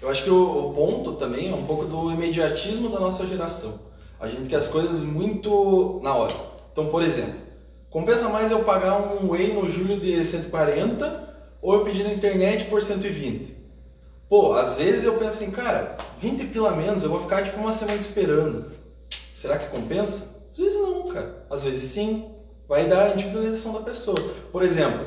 Eu acho que o, o ponto também é um pouco do imediatismo da nossa geração. A gente quer as coisas muito na hora. Então, por exemplo, compensa mais eu pagar um Whey no julho de 140 ou eu pedir na internet por 120? Pô, às vezes eu penso assim, cara, 20 pila menos, eu vou ficar tipo uma semana esperando. Será que compensa? Às vezes não, cara. Às vezes sim. Vai dar a individualização da pessoa. Por exemplo,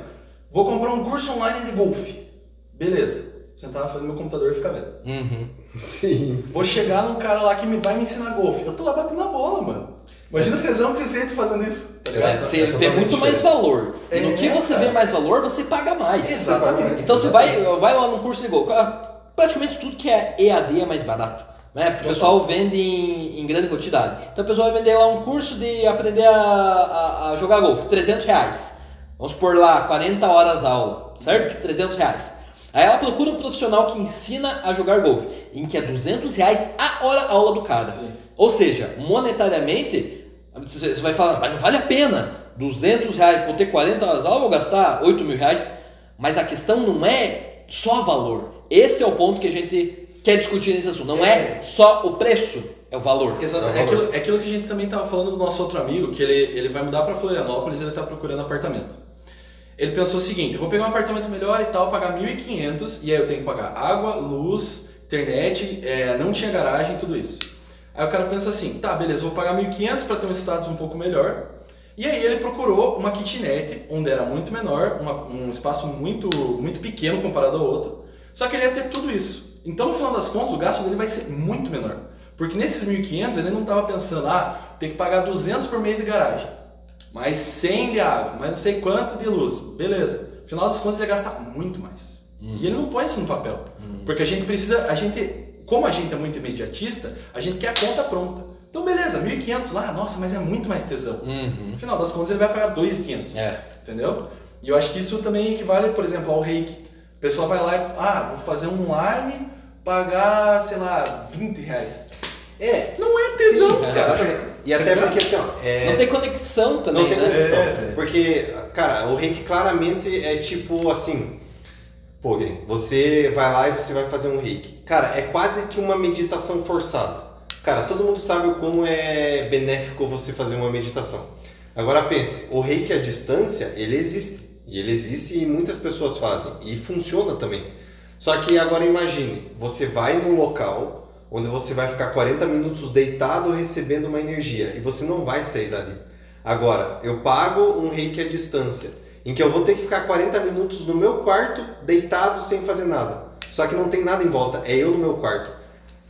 vou comprar um curso online de golfe. Beleza. Sentar na frente do meu computador e ficar vendo. Uhum. Sim. Vou chegar num cara lá que me vai me ensinar golfe. Eu tô lá batendo a bola, mano. Imagina o tesão que você sente fazendo isso. Tá? É, você É vê totalmente muito mais valor. E no É, que você vê mais valor, você paga mais. Exatamente. Então você vai, vai lá no curso de gol. Cara, Praticamente tudo que é EAD é mais barato. Né? Porque o pessoal vende em, em grande quantidade. Então a pessoa vai vender lá um curso de aprender a, a, a jogar golfe, 300 reais. Vamos por lá, 40 horas aula, certo? 300 reais. Aí ela procura um profissional que ensina a jogar golfe, em que é 200 reais a hora a aula do cara. Sim. Ou seja, monetariamente, você você vai falar, mas não vale a pena. 200 reais por ter 40 horas aula, eu vou gastar 8 mil reais. Mas a questão não é só valor. Esse é o ponto que a gente quer discutir nesse assunto. Não é só o preço, é o valor. Exato. É aquilo, é aquilo que a gente também estava falando do nosso outro amigo, que ele, ele vai mudar para Florianópolis e ele está procurando apartamento. Ele pensou o seguinte, eu vou pegar um apartamento melhor e tal, pagar 1.500 e aí eu tenho que pagar água, luz, internet, é, não tinha garagem, tudo isso. Aí o cara pensa assim, tá, beleza, vou pagar 1.500 para ter um status um pouco melhor. E aí ele procurou uma kitnet, onde era muito menor, uma- um espaço muito, muito pequeno comparado ao outro. Só que ele ia ter tudo isso. Então, no final das contas, o gasto dele vai ser muito menor. Porque nesses 1.500 ele não estava pensando, ah, tem que pagar 200 por mês de garagem, mais 100 de água, mais não sei quanto de luz. Beleza. No final das contas ele ia gastar muito mais. E ele não põe isso no papel. Porque a gente precisa, a gente, como a gente é muito imediatista, a gente quer a conta pronta. Então, beleza, 1.500 lá, nossa, mas é muito mais tesão. Uhum. No final das contas ele vai pagar 2.500. É. Entendeu? E eu acho que isso também equivale, por exemplo, ao reiki. A pessoa vai lá e, ah, vou fazer um online, pagar, sei lá, 20 reais. É. Não é tesão, Sim, cara. exatamente. E até Tá porque assim, ó. É... Não tem conexão também, Não tem né? conexão. É, porque, cara, o reiki claramente é tipo assim. Pô, você vai lá e você vai fazer um reiki. Cara, é quase que uma meditação forçada. Cara, todo mundo sabe o como é benéfico você fazer uma meditação. Agora pense, o reiki à distância, ele existe. E ele existe e muitas pessoas fazem. E funciona também. Só que agora imagine, você vai num local onde você vai ficar 40 minutos deitado recebendo uma energia e você não vai sair dali. Agora, eu pago um reiki à distância, em que eu vou ter que ficar 40 minutos no meu quarto, deitado, sem fazer nada. Só que não tem nada em volta, é eu no meu quarto.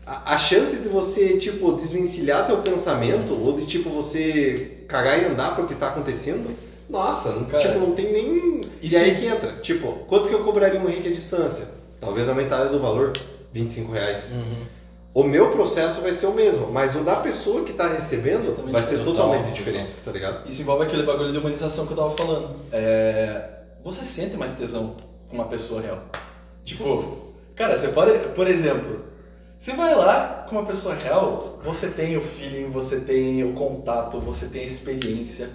A, a chance de você, tipo, desvencilhar teu pensamento, ou de, tipo, você cagar e andar pro que tá acontecendo, nossa, não, Cara, tipo, não tem nem... e aí que entra, tipo, quanto que eu cobraria um reiki à distância? Talvez a metade do valor, 25 reais. Uhum. O meu processo vai ser o mesmo, mas o da pessoa que está recebendo Totalmente vai ser diferente. totalmente Total, diferente, tá ligado? Isso envolve aquele bagulho de humanização que eu tava falando. É, Você sente mais tesão com uma pessoa real. Tipo, cara, você pode, por exemplo, você vai lá com uma pessoa real, você tem o feeling, você tem o contato, você tem a experiência.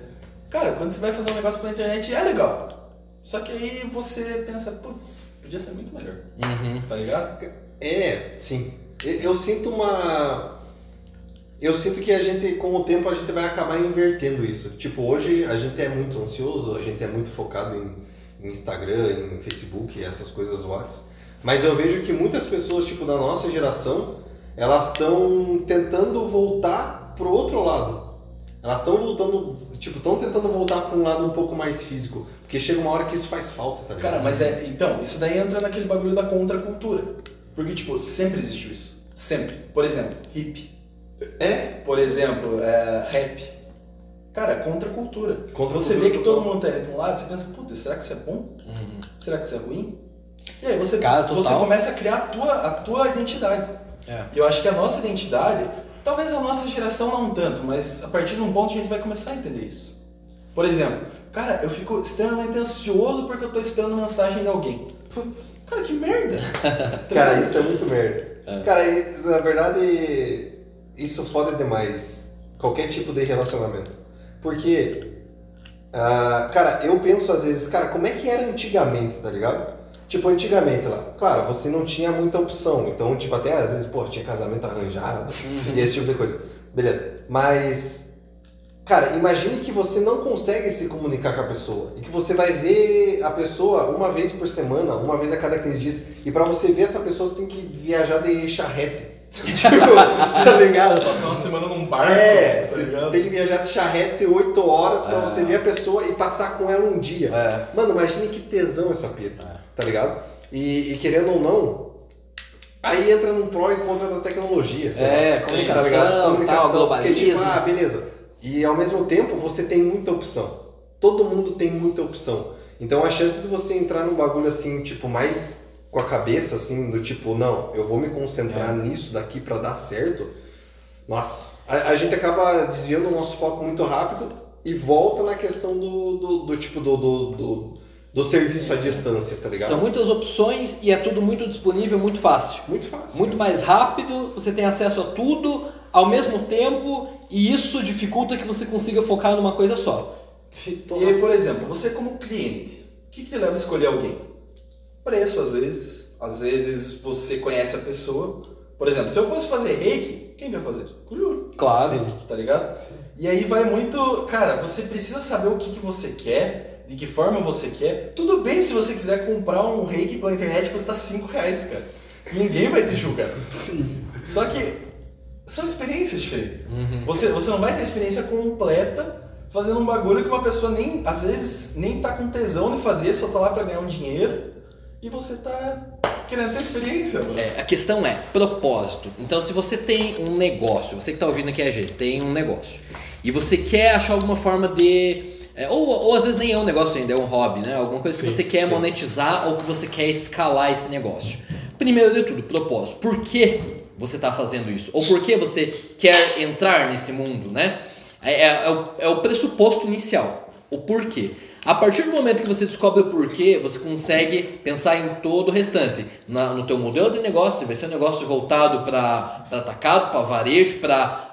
Cara, quando você vai fazer um negócio pela internet, é legal. Só que aí você pensa, putz, podia ser muito melhor. Uhum. Tá ligado? É, sim. Eu, sinto uma. Eu sinto que a gente, com o tempo, a gente vai acabar invertendo isso. Tipo, hoje a gente é muito ansioso, a gente é muito focado em, em Instagram, em Facebook, essas coisas WhatsApp. Mas eu vejo que muitas pessoas, tipo, da nossa geração, elas estão tentando voltar pro outro lado. Elas estão voltando, tipo, estão tentando voltar para um lado um pouco mais físico. Porque chega uma hora que isso faz falta, tá ligado? Cara, mas é. Então, isso daí entra naquele bagulho da contracultura. Porque, tipo, sempre existiu isso. Sempre. Por exemplo, hip. É, Por exemplo, é, rap. Cara, contracultura. Contra você cultura vê que total. todo mundo tá indo pra um lado, você pensa, puta, será que isso é bom? Uhum. Será que isso é ruim? E aí você, Cara, você começa a criar a tua, a tua identidade. É. E eu acho que a nossa identidade, talvez a nossa geração não tanto, mas a partir de um ponto a gente vai começar a entender isso. Por exemplo, cara, eu fico extremamente ansioso porque eu tô esperando mensagem de alguém. putz. Cara, que merda! Tá Cara, isso é muito merda. É. Cara, na verdade, isso fode demais qualquer tipo de relacionamento. Porque, ah, cara, eu penso às vezes, cara, como é que era antigamente, tá ligado? Tipo, antigamente lá, claro, você não tinha muita opção. Então, tipo, até às vezes, pô, tinha casamento arranjado e esse tipo de coisa. Beleza. Mas, cara, imagine que você não consegue se comunicar com a pessoa. E que você vai ver a pessoa uma vez por semana, uma vez a cada 15 dias. E pra você ver essa pessoa, você tem que viajar de charrete. tipo, tá ligado? Passar uma semana num barco, É, tá você ligado? tem que viajar de charrete 8 horas pra É. você ver a pessoa e passar com ela um dia. É. Mano, imagine que tesão essa pita, tá ligado? E, e querendo ou não, aí entra num pró e contra da tecnologia. sei É, lá. comunicação, tá ligado? tal, Comunicação, porque, tipo, globalismo. ah, beleza. E ao mesmo tempo você tem muita opção. Todo mundo tem muita opção. Então a chance de você entrar num bagulho assim, tipo, mais com a cabeça, assim, do tipo, não, eu vou me concentrar É. nisso daqui pra dar certo. Nossa, a, a gente acaba desviando o nosso foco muito rápido e volta na questão do, do, do tipo do, do, do, do serviço à distância, tá ligado? São muitas opções e é tudo muito disponível, muito fácil. Muito fácil. Muito mais rápido, você tem acesso a tudo ao mesmo tempo e isso dificulta que você consiga focar numa coisa só. Sim, E aí, por exemplo, você como cliente, o que, que te leva a escolher alguém? Preço, às vezes. Às vezes você conhece a pessoa. Por exemplo, se eu fosse fazer reiki, quem vai fazer? O Júlio, Claro. Sim. tá ligado? E aí vai muito. Cara, você precisa saber o que, que você quer, de que forma você quer. Tudo bem se você quiser comprar um reiki pela internet que custa 5 reais, cara. Ninguém vai te julgar. Sim. Só que são experiências diferentes. Uhum. Você, você não vai ter experiência completa fazendo um bagulho que uma pessoa nem, às vezes, nem tá com tesão de fazer, só tá lá pra ganhar um dinheiro e você tá querendo ter experiência, mano. É, a questão é propósito. Então, se você tem um negócio, você que está ouvindo aqui a gente, tem um negócio, e você quer achar alguma forma de. é, ou, ou às vezes nem é um negócio ainda, é um hobby, né? Alguma coisa que Sim, você quer sim. monetizar ou que você quer escalar esse negócio. Primeiro de tudo, propósito. Por que você está fazendo isso? Ou por que você quer entrar nesse mundo, né? É, é- é o, é o pressuposto inicial. O porquê. A partir do momento que você descobre o porquê, você consegue pensar em todo o restante. Na- no teu modelo de negócio, vai ser um negócio voltado para atacado, para varejo, para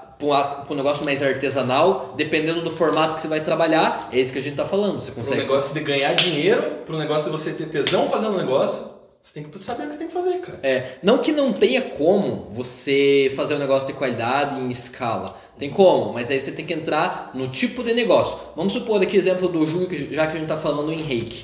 um negócio mais artesanal, dependendo do formato que você vai trabalhar, é isso que a gente está falando. Você consegue negócio de ganhar dinheiro, pro negócio de você ter tesão fazendo negócio, você tem que saber o que você tem que fazer, cara. É, não que não tenha como você fazer um negócio de qualidade em escala. Tem como, mas aí você tem que entrar no tipo de negócio. Vamos supor aqui exemplo do Júlio, já que a gente está falando em reiki.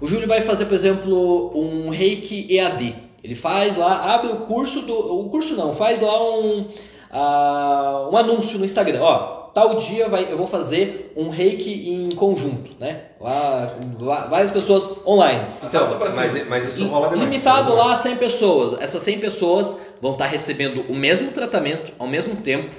O Júlio vai fazer, por exemplo, um reiki EAD. Ele faz lá, abre o curso do. O curso não, faz lá um, ah, um anúncio no Instagram. Ó, tal dia vai, eu vou fazer um reiki em conjunto, né? Lá, lá- várias pessoas online. Então, mas, mas isso rola demais. Limitado lá a 100 pessoas. Essas 100 pessoas vão estar recebendo o mesmo tratamento ao mesmo tempo.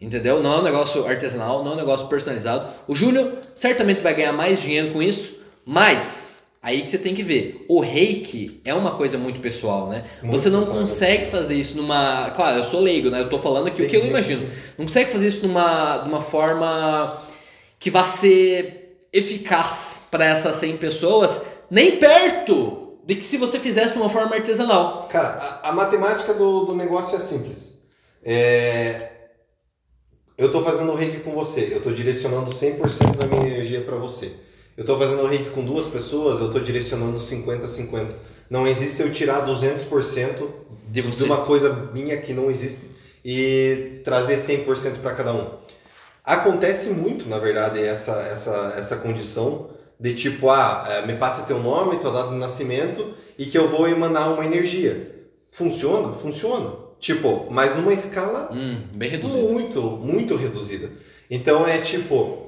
Entendeu? Não é um negócio artesanal, não é um negócio personalizado. O Júnior certamente vai ganhar mais dinheiro com isso, mas aí que você tem que ver. O reiki é uma coisa muito pessoal, né? Muito você não pessoal, consegue fazer isso numa. Claro, eu sou leigo, né? Eu tô falando aqui o Sim, que eu sim, imagino. sim. Não consegue fazer isso numa, de uma forma que vá ser eficaz para essas 100 pessoas, nem perto de que se você fizesse de uma forma artesanal. Cara, a, a matemática do, do negócio é simples. É, eu estou fazendo o reiki com você, eu estou direcionando 100% da minha energia para você. Eu estou fazendo o reiki com duas pessoas, eu estou direcionando 50-50. Não existe eu tirar 200% De você. de uma coisa minha que não existe e trazer 100% para cada um. Acontece muito, na verdade, essa, essa, essa condição de tipo, ah, eh, me passa teu nome, tua data de nascimento e que eu vou emanar uma energia. Funciona? Funciona. Tipo, mas numa escala Hum, bem reduzido. muito, muito reduzida. Então é tipo.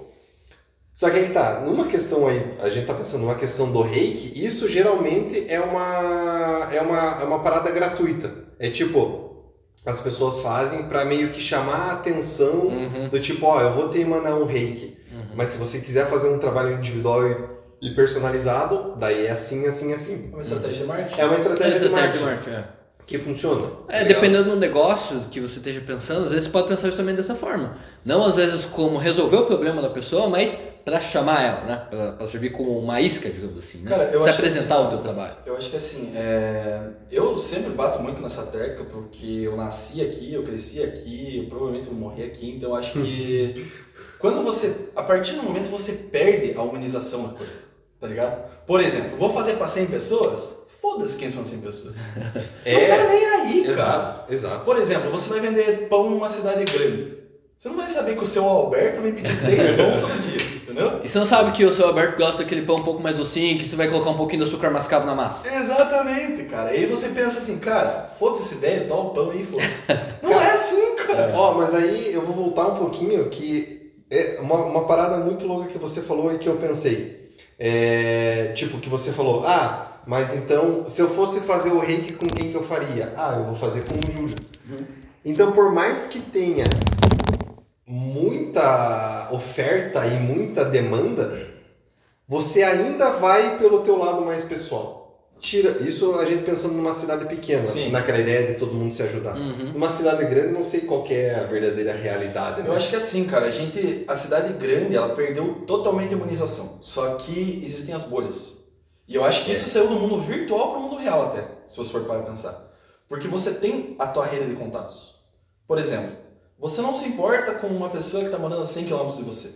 Só que aí tá, numa questão aí, a gente tá pensando numa questão do reiki, isso geralmente é uma, é uma, é uma parada gratuita. É tipo, as pessoas fazem pra meio que chamar a atenção Uhum. do tipo, ó, eu vou te emanar um reiki, mas se você quiser fazer um trabalho individual e, e personalizado, daí é assim, assim, assim. É uma estratégia de marketing. É uma É, estratégia de estratégia de marketing marketing, é. que funciona. É, ligado? dependendo do negócio que você esteja pensando, às vezes você pode pensar justamente dessa forma. Não às vezes como resolver o problema da pessoa, mas para chamar ela, né? Pra, pra servir como uma isca, digamos assim, né? Cara, eu Se acho apresentar assim, o teu trabalho. Eu acho que assim, é, eu sempre bato muito nessa tecla porque eu nasci aqui, eu cresci aqui, eu provavelmente vou morrer aqui, então eu acho que quando você, a partir do momento você perde a humanização da coisa, tá ligado? Por exemplo, vou fazer para 100 pessoas, foda-se quem são 100 pessoas. Você É. não tá nem aí, cara. Exato, exato. Por exemplo, você vai vender pão numa cidade grande. Você não vai saber que o seu Alberto vai pedir 6 pão todo dia, entendeu? E você não sabe que o seu Alberto gosta daquele pão um pouco mais docinho, que você vai colocar um pouquinho de açúcar mascavo na massa. Exatamente, cara. E aí você pensa assim, cara, foda-se esse velho, toma o pão aí, foda-se. Não é assim, cara. Ó, mas aí eu vou voltar um pouquinho que é uma, uma parada muito louca que você falou e que eu pensei. É, tipo, que você falou, ah, mas então, se eu fosse fazer o reiki com quem que eu faria? Ah, eu vou fazer com o Júlio. Então, por mais que tenha muita oferta e muita demanda, você ainda vai pelo teu lado mais pessoal. Tira, isso a gente pensando numa cidade pequena, Sim. naquela ideia de todo mundo se ajudar. Uhum. Numa cidade grande, não sei qual que é a verdadeira realidade. Né? Eu acho que assim, cara, a gente, a cidade grande, ela perdeu totalmente a imunização. Só que existem as bolhas. E eu acho que isso saiu do mundo virtual para o mundo real até, se você for para pensar. Porque você tem a tua rede de contatos. Por exemplo, você não se importa com uma pessoa que está morando a 100 km de você.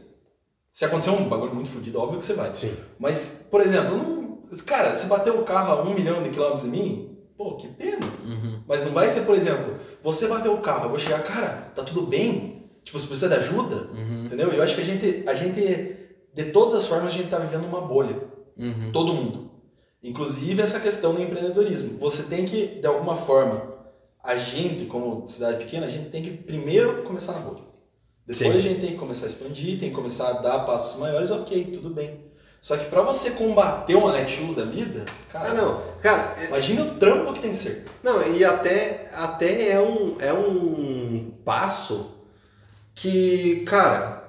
Se acontecer um bagulho muito fodido, óbvio que você vai. Sim. Mas, por exemplo, não- cara, se bater o carro a um milhão de quilômetros em mim, pô, que pena. Uhum. Mas não vai ser, por exemplo, você bateu o carro, eu vou chegar, cara, tá tudo bem? Tipo, você precisa de ajuda? Uhum. Entendeu? Eu acho que a gente, a gente, de todas as formas, a gente tá vivendo uma bolha. Uhum. Todo mundo. Inclusive essa questão do empreendedorismo. Você tem que, de alguma forma, a gente, como cidade pequena, a gente tem que primeiro começar na bolha. Depois Sim. a gente tem que começar a expandir, tem que começar a dar passos maiores, ok, tudo bem. Só que pra você combater uma Netshoes da vida, cara, Ah, não. Cara, é- imagina o trampo que tem que ser. não, e até, até é, um, é um passo que, cara,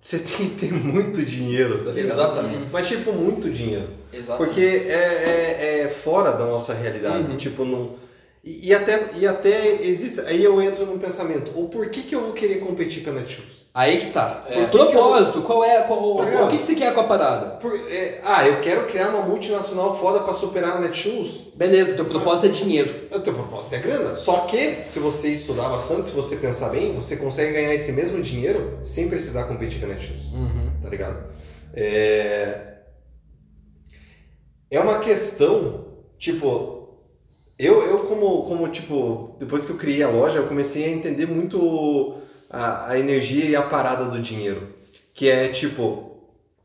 você tem que ter muito dinheiro, tá ligado? Exatamente. Mas, tipo, muito dinheiro. Exatamente. Porque é, é, é fora da nossa realidade. Uhum. Tipo, não. E, e até, e até existe. Aí eu entro no pensamento: o porquê que eu vou querer competir com a Netshoes? Aí que tá. É. O propósito, qual é, qual, Tá o que, que você quer com a parada? Por- é, ah, eu quero criar uma multinacional foda pra superar a Netshoes. Beleza, teu propósito é dinheiro. O teu propósito é grana. Só que, se você estudar bastante, se você pensar bem, você consegue ganhar esse mesmo dinheiro sem precisar competir com a Netshoes. Uhum. Tá ligado? É... é uma questão, tipo, eu, eu como, como, tipo, depois que eu criei a loja, eu comecei a entender muito a, a energia e a parada do dinheiro. Que é, tipo,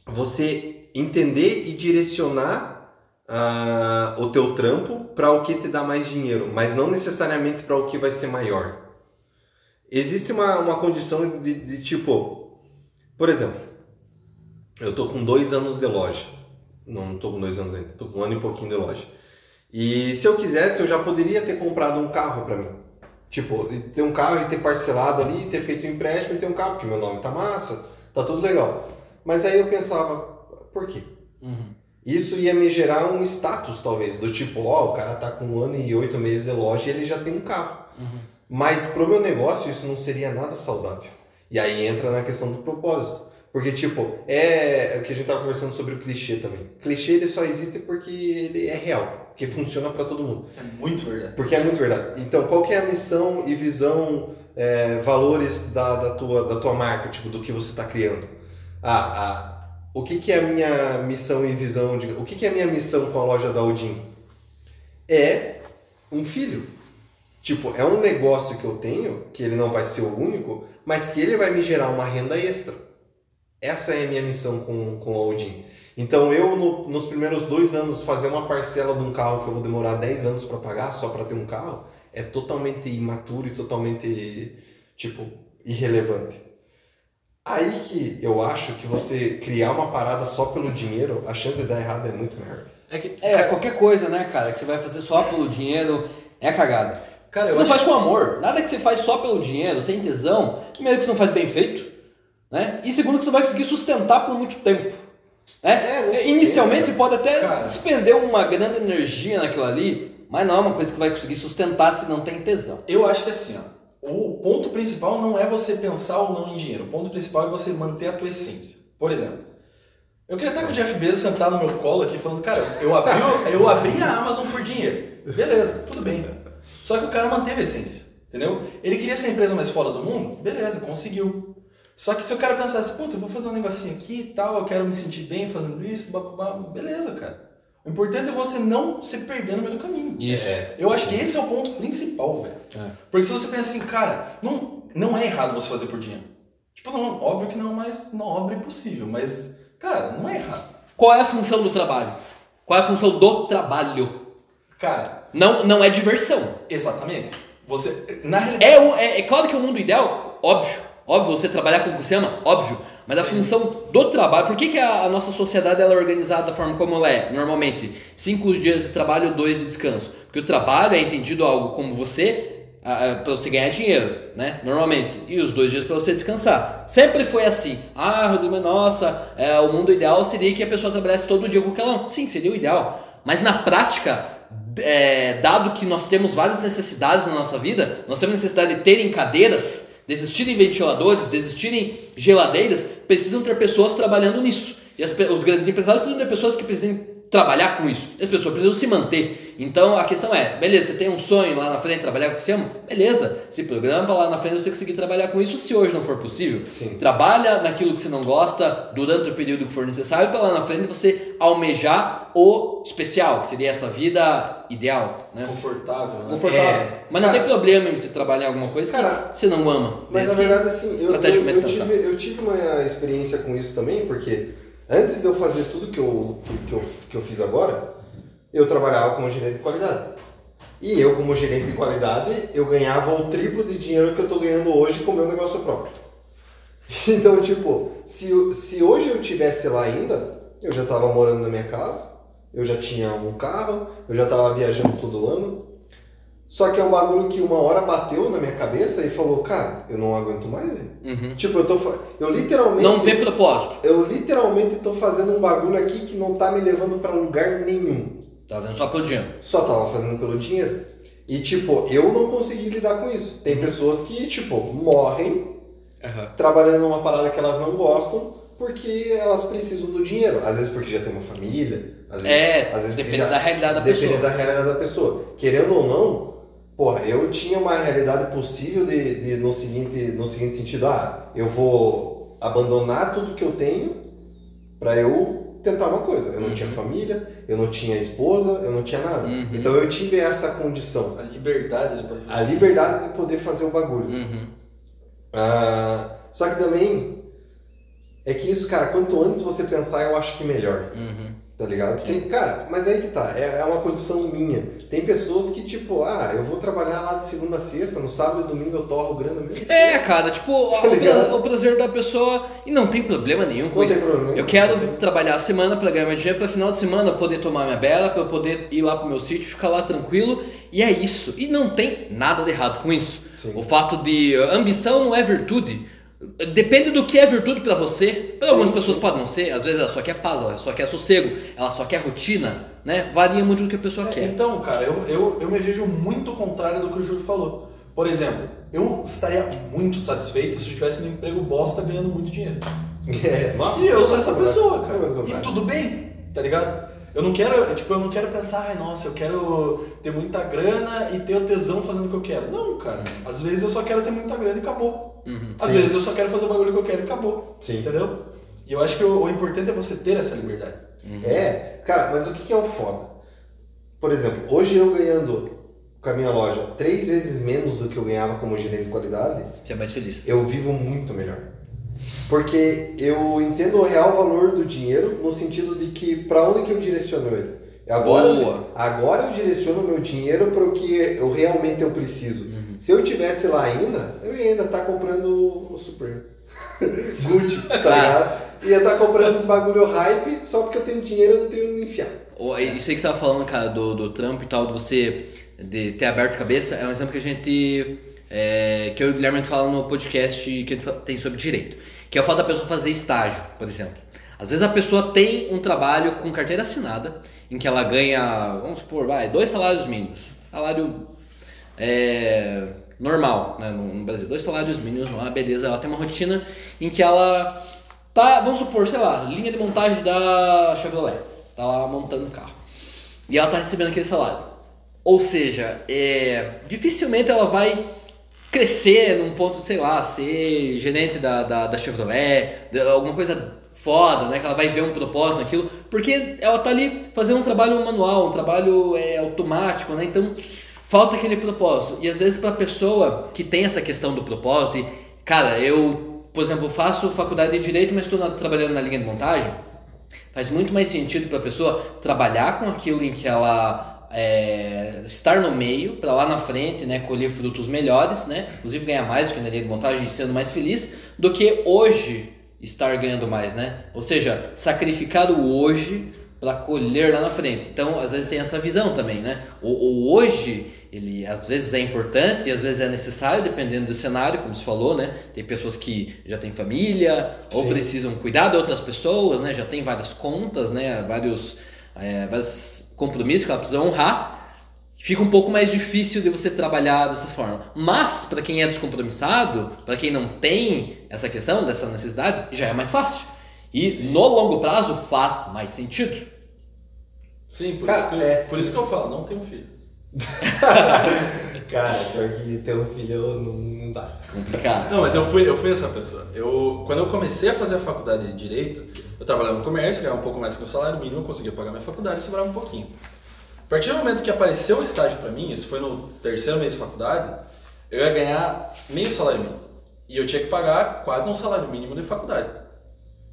você entender e direcionar ah, o teu trampo para o que te dá mais dinheiro, mas não necessariamente para o que vai ser maior. Existe uma, uma condição de, de tipo, por exemplo, eu tô com dois anos de loja. Não, não tô com dois anos ainda, tô com um ano e pouquinho de loja. E se eu quisesse, eu já poderia ter comprado um carro para mim. Tipo, ter um carro e ter parcelado ali, ter feito um empréstimo e ter um carro, porque meu nome tá massa, tá tudo legal. Mas aí eu pensava, por quê? Uhum. Isso ia me gerar um status, talvez, do tipo, ó, o cara tá com um ano e oito meses de loja e ele já tem um carro. Uhum. Mas pro meu negócio isso não seria nada saudável. E aí entra na questão do propósito. Porque, tipo, é o que a gente tava conversando sobre o clichê também. Clichê ele só existe porque ele é real, porque funciona para todo mundo. É muito verdade. Porque é muito verdade. Então, qual que é a missão e visão, é, valores da, da, tua, da tua marca, tipo, do que você está criando? Ah, ah, o que, que é a minha missão e visão? De, o que, que é a minha missão com a loja da Odin? É um filho. Tipo, é um negócio que eu tenho, que ele não vai ser o único, mas que ele vai me gerar uma renda extra. Essa é a minha missão com, com a Odin. Então eu, no- nos primeiros dois anos, fazer uma parcela de um carro que eu vou demorar 10 anos para pagar só para ter um carro, é totalmente imaturo e totalmente, tipo, irrelevante. Aí que eu acho que você criar uma parada só pelo dinheiro, a chance de dar errado é muito maior. É que, É, qualquer coisa, né, cara, que você vai fazer só pelo dinheiro é cagada. cara, eu Você não acho faz com amor. Nada que você faz só pelo dinheiro, sem tesão, primeiro que você não faz bem feito, né? E segundo que você não vai conseguir sustentar por muito tempo. Né? É, sustenta, Inicialmente cara. pode até Cara. despender uma grande energia naquilo ali, mas não é uma coisa que vai conseguir sustentar se não tem tesão. Eu acho que assim, ó, o ponto principal não é você pensar ou não em dinheiro. O ponto principal é você manter a tua essência. Por exemplo, eu queria estar com o Jeff Bezos sentado no meu colo aqui falando, cara, eu abri, eu abri a Amazon por dinheiro. Beleza, tudo bem. Só que o cara manteve a essência, entendeu? Ele queria ser a empresa mais foda do mundo? Beleza, conseguiu. Só que se o cara pensasse, puta, eu vou fazer um negocinho aqui e tal, eu quero me sentir bem fazendo isso, blá, blá, blá, beleza, cara. O importante é você não se perder no meio do caminho. Isso. É. Eu acho que esse é o ponto principal, velho. É. Porque se você pensa assim, cara, não, não é errado você fazer por dinheiro. Tipo, não, óbvio que não é o mais nobre possível, mas, cara, não é errado. Qual é a função do trabalho? Qual é a função do trabalho? Cara, Não, não é diversão. exatamente. Você, na realidade, É, é, é claro que o mundo ideal, óbvio. Óbvio, você trabalhar com o que você ama, óbvio. Mas a Sim. função do trabalho, por que, que a, a nossa sociedade ela é organizada da forma como ela é, normalmente? Cinco dias de trabalho, dois de descanso. Porque o trabalho é entendido algo como você, para você ganhar dinheiro, né? Normalmente. E os dois dias para você descansar. Sempre foi assim. Ah, Rodrigo, nossa, é, o mundo ideal seria que a pessoa trabalhasse todo dia com o ama. Sim, seria o ideal. Mas na prática, é, dado que nós temos várias necessidades na nossa vida, nós temos necessidade de terem cadeiras, de existirem ventiladores, de existirem geladeiras, precisam ter pessoas trabalhando nisso. E as os grandes empresários precisam ter pessoas que precisam trabalhar com isso. E as pessoas precisam se manter. Então a questão é, beleza, você tem um sonho lá na frente, trabalhar com o que você ama? Beleza, se programa lá na frente você conseguir trabalhar com isso, se hoje não for possível. Sim. Trabalha naquilo que você não gosta durante o período que for necessário para lá na frente você almejar o especial, que seria essa vida ideal, né? confortável, né? Confortável. É, Mas não cara- tem problema em você trabalhar em alguma coisa Cara, que você não ama. Mas na verdade, assim, eu, eu, eu tive, eu tive uma experiência com isso também, porque antes de eu fazer tudo que eu, que, que eu, que eu fiz agora, eu trabalhava como gerente de qualidade. E eu, como gerente de qualidade, eu ganhava o triplo de dinheiro que eu tô ganhando hoje com o meu negócio próprio. Então, tipo, se, se hoje eu tivesse lá ainda, eu já tava morando na minha casa, eu já tinha um carro, eu já tava viajando todo ano. Só que é um bagulho que uma hora bateu na minha cabeça e falou, cara, eu não aguento mais. Uhum. Tipo, eu tô. Eu literalmente. Não vê propósito. Eu literalmente tô fazendo um bagulho aqui que não tá me levando pra lugar nenhum. Tá vendo só pelo dinheiro. Só tava fazendo pelo dinheiro. E tipo, eu não consegui lidar com isso. Tem Uhum. pessoas que, tipo, morrem trabalhando numa parada que elas não gostam porque elas precisam do dinheiro. Às vezes porque já tem uma família. Às vezes, É, às vezes depende já- da realidade da Depende pessoa. da realidade da pessoa. Querendo ou não, porra, eu tinha uma realidade possível de, de- no, seguinte, no seguinte sentido, ah, eu vou abandonar tudo que eu tenho pra eu tentar uma coisa. Eu não Uhum. tinha família, eu não tinha esposa, eu não tinha nada. Uhum. Então eu tive essa condição. A liberdade de poder A liberdade de poder fazer o bagulho. Uhum. Ah, só que também é que isso, cara, quanto antes você pensar, eu acho que melhor. Uhum. Tá ligado? Tem, cara, mas aí que tá, é, é uma condição minha. Tem pessoas que, tipo, ah, eu vou trabalhar lá de segunda a sexta, no sábado e domingo eu torro grana mesmo. É, cara, tipo, o, Tá pra- o prazer da pessoa. E não tem problema nenhum com Não isso. tem problema. Eu quero trabalhar a semana pra ganhar meu dinheiro, pra final de semana eu poder tomar minha bela, pra eu poder ir lá pro meu sítio, ficar lá tranquilo. E é isso. E não tem nada de errado com isso. Sim. O fato de uh, ambição não é virtude. Depende do que é virtude pra você. Sim, algumas pessoas sim. pode não ser. Às vezes ela só quer paz, ela só quer sossego, ela só quer rotina, né? Varia muito do que a pessoa É, quer. Então, cara, eu, eu, eu me vejo muito contrário do que o Júlio falou. Por exemplo, eu estaria muito satisfeito se eu tivesse um emprego bosta ganhando muito dinheiro. É, nossa, E eu sou pelo essa pessoa, Pelo cara. E tudo bem, tá ligado? Eu não quero, eu, tipo, eu não quero pensar, ai, nossa, eu quero ter muita grana e ter o tesão fazendo o que eu quero. Não, cara. Às vezes eu só quero ter muita grana e acabou. Uhum. Às Sim. vezes eu só quero fazer o bagulho que eu quero e acabou. Sim. Entendeu? E eu acho que o, o importante é você ter essa liberdade. É, cara, mas o que, que é o foda? Por exemplo, hoje eu ganhando com a minha loja três vezes menos do que eu ganhava como gerente de qualidade, Você é mais feliz. eu vivo muito melhor. Porque eu entendo o real valor do dinheiro no sentido de que para onde que eu direciono ele. Agora, Boa. agora eu direciono o meu dinheiro para o que eu realmente eu preciso. Se eu tivesse lá ainda, eu ia ainda estar comprando o Supreme. Gucci, tá Tá. ligado? Ia estar comprando os bagulho hype só porque eu tenho dinheiro e não tenho onde enfiar. Isso aí que você tava falando, cara, do, do trampo e tal, de você de ter aberto a cabeça, é um exemplo que a gente. é, que eu e o Guilherme fala no podcast que a gente fa- tem sobre direito. Que é o fato da pessoa fazer estágio, por exemplo. Às vezes a pessoa tem um trabalho com carteira assinada, em que ela ganha, vamos supor, vai, dois salários mínimos. Salário é, normal, né, no, no Brasil. Dois salários mínimos lá, beleza. Ela tem uma rotina em que ela tá, vamos supor, sei lá, linha de montagem da Chevrolet. Tá lá montando o carro. E ela tá recebendo aquele salário. Ou seja, é, dificilmente ela vai crescer num ponto, sei lá, ser gerente da, da, da Chevrolet, alguma coisa foda, né? Que ela vai ver um propósito naquilo, porque ela tá ali fazendo um trabalho manual, um trabalho é, automático, né? Então falta aquele propósito. E às vezes para pessoa que tem essa questão do propósito, e, cara, eu, por exemplo, faço faculdade de direito, mas estou trabalhando na linha de montagem, faz muito mais sentido para a pessoa trabalhar com aquilo em que ela é, estar no meio para lá na frente, né, colher frutos melhores, né, inclusive ganhar mais do que na linha de montagem e sendo mais feliz, do que hoje estar ganhando mais, né? Ou seja, sacrificar o hoje para colher lá na frente. Então, às vezes tem essa visão também, né? O, o, hoje, ele às vezes é importante e às vezes é necessário, dependendo do cenário, como você falou, né? Tem pessoas que já têm família ou precisam cuidar de outras pessoas, né? Já tem várias contas, né? Vários, é, vários compromissos que ela precisa honrar fica um pouco mais difícil de você trabalhar dessa forma. Mas, para quem é descompromissado, para quem não tem essa questão, dessa necessidade, já é mais fácil. E no longo prazo faz mais sentido. Sim, por, Cara, isso, que eu, é, por isso que eu falo, não tenho filho. Cara, pior que ter um filho não, não dá. Complicado. Não, mas eu fui, eu fui essa pessoa. Eu, quando eu comecei a fazer a faculdade de Direito, eu trabalhava no comércio, ganhava um pouco mais que o salário mínimo, conseguia pagar minha faculdade e sobrava um pouquinho. A partir do momento que apareceu o estágio para mim, isso foi no terceiro mês de faculdade, eu ia ganhar meio salário mínimo. E eu tinha que pagar quase um salário mínimo de faculdade.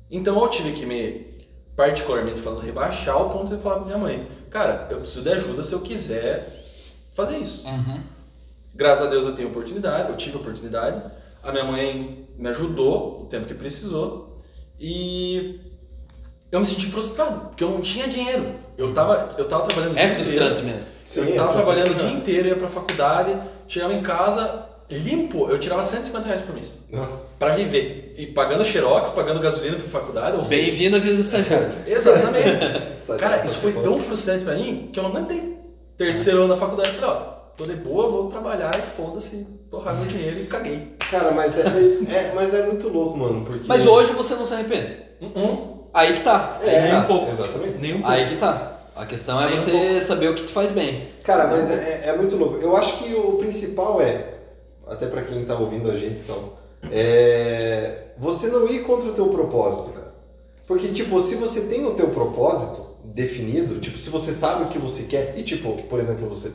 Então eu tive que me, particularmente falando, rebaixar o ponto de falar pra minha mãe, cara, eu preciso de ajuda se eu quiser fazer isso. Uhum. Graças a Deus eu tenho oportunidade, eu tive oportunidade. A minha mãe me ajudou o tempo que precisou. E eu me senti frustrado, porque eu não tinha dinheiro. Eu tava, eu tava trabalhando É frustrante mesmo. Sim, eu tava é trabalhando o dia inteiro, ia pra faculdade, chegava em casa, limpo, eu tirava 150 reais por mês. Nossa. Pra viver. E pagando xerox, pagando gasolina pra faculdade. Bem-vindo à vida do estagiário. Exatamente. Cara, isso foi tão frustrante pra mim que eu não aguentei. Terceiro ano da faculdade, eu falei, ó, tô de boa, vou trabalhar e foda-se, torrar meu dinheiro e caguei. Cara, mas é, é, mas é muito louco, mano. Porque... Mas hoje você não se arrepende? Uh -uh. Aí que tá. Aí é, que nem tá. um pouco. Exatamente. Nem um pouco. Aí que tá. A questão é Nem um você pouco. saber o que te faz bem. Cara, mas é, é muito louco. Eu acho que o principal é, até pra quem tá ouvindo a gente então, é você não ir contra o teu propósito, cara. Porque, tipo, se você tem o teu propósito definido, tipo, se você sabe o que você quer, e tipo, por exemplo, você.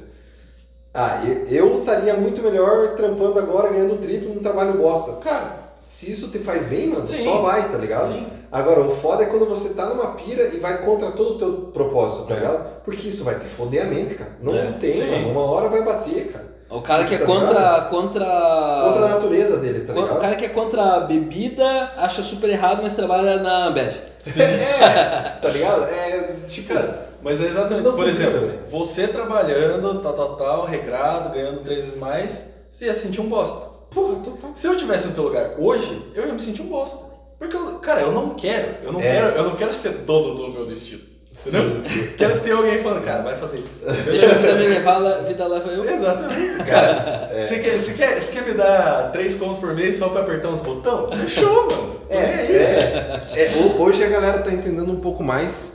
Ah, eu- estaria muito melhor trampando agora, ganhando triplo num trabalho bosta. Cara, se isso te faz bem, mano, Sim. só vai, tá ligado? Sim. Agora, o foda é quando você tá numa pira e vai contra todo o teu propósito, tá É. ligado? Porque isso vai te foder a mente, cara. Não É, tem, sim. mano. Uma hora vai bater, cara. O cara que é Tá contra. ligado? Contra. Contra a natureza dele, tá ligado? O cara que é contra a bebida acha super errado, mas trabalha na Ambev. é, tá ligado? É, tipo... Cara, mas é exatamente, Não por exemplo, você trabalhando, tal, tal, tal, regrado, ganhando três vezes mais, você ia sentir um bosta. Porra, total. Se eu tivesse no teu lugar hoje, eu ia me sentir um bosta. Porque, eu, cara, eu não quero, eu não, É. quero, eu não quero ser dono do meu destino. Entendeu? Quero ter alguém falando, cara, vai fazer isso. Deixa a vida me levar, a vida leva eu. Exatamente, cara. É. Você, quer, você, quer, você quer me dar três contos por mês só pra apertar uns botões? Fechou, mano. É, é, é, ho- hoje a galera tá entendendo um pouco mais.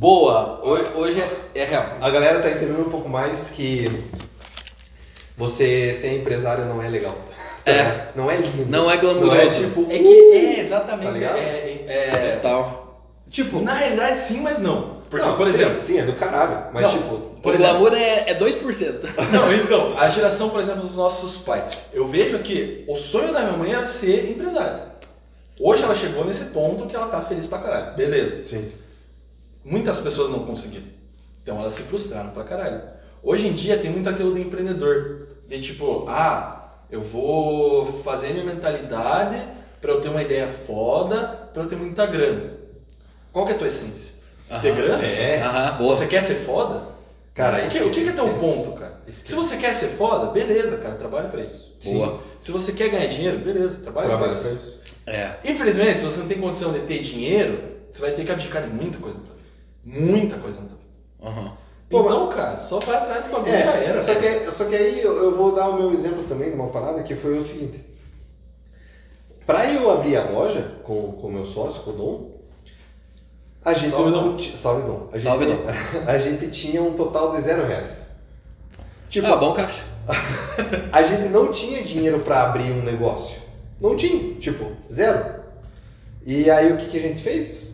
Boa! Hoje, hoje é, é real. A galera tá entendendo um pouco mais que você ser empresário não é legal. É. Não é lindo. Não é Não é glamouroso. tipo. É que é exatamente. Tá ligado? é, é- Total. tipo, na realidade sim, mas não. Porque, não, por sim, exemplo, Sim, é do caralho. Mas Não. tipo. Por o exemplo- glamour é, é 2%. Não, então, a geração, por exemplo, dos nossos pais. Eu vejo que o sonho da minha mãe era ser empresária. Hoje ela chegou nesse ponto que ela tá feliz pra caralho. Beleza. Sim. Muitas pessoas não conseguiram. Então elas se frustraram pra caralho. Hoje em dia tem muito aquilo do empreendedor. De tipo, ah, eu vou fazer minha mentalidade pra eu ter uma ideia foda, pra eu ter muita grana. Qual que é a tua essência? Ter Aham. grana? É. Aham, boa. Você quer ser foda? Cara, o que, esquece, o que que é teu ponto, cara? Esquece. Se você quer ser foda, beleza, cara, trabalha pra isso. Boa. Se você quer ganhar dinheiro, beleza, trabalha Trabalho pra pra isso. isso. É. Infelizmente, se você não tem condição de ter dinheiro, você vai ter que abdicar de muita coisa. Muita coisa na tua vida. Pô, então, cara, só vai atrás do bagulho já É, era. só velho. que, só que aí eu, eu vou dar o meu exemplo também de uma parada que foi o seguinte. Pra eu abrir a loja com o meu sócio, com o Dom, a gente Salve, não Dom. Salve Dom. A gente, Salve, Dom. A gente tinha um total de zero reais. Tipo, ah, bom caixa. a gente não tinha dinheiro pra abrir um negócio. Não tinha, tipo, zero. E aí o que, que a gente fez?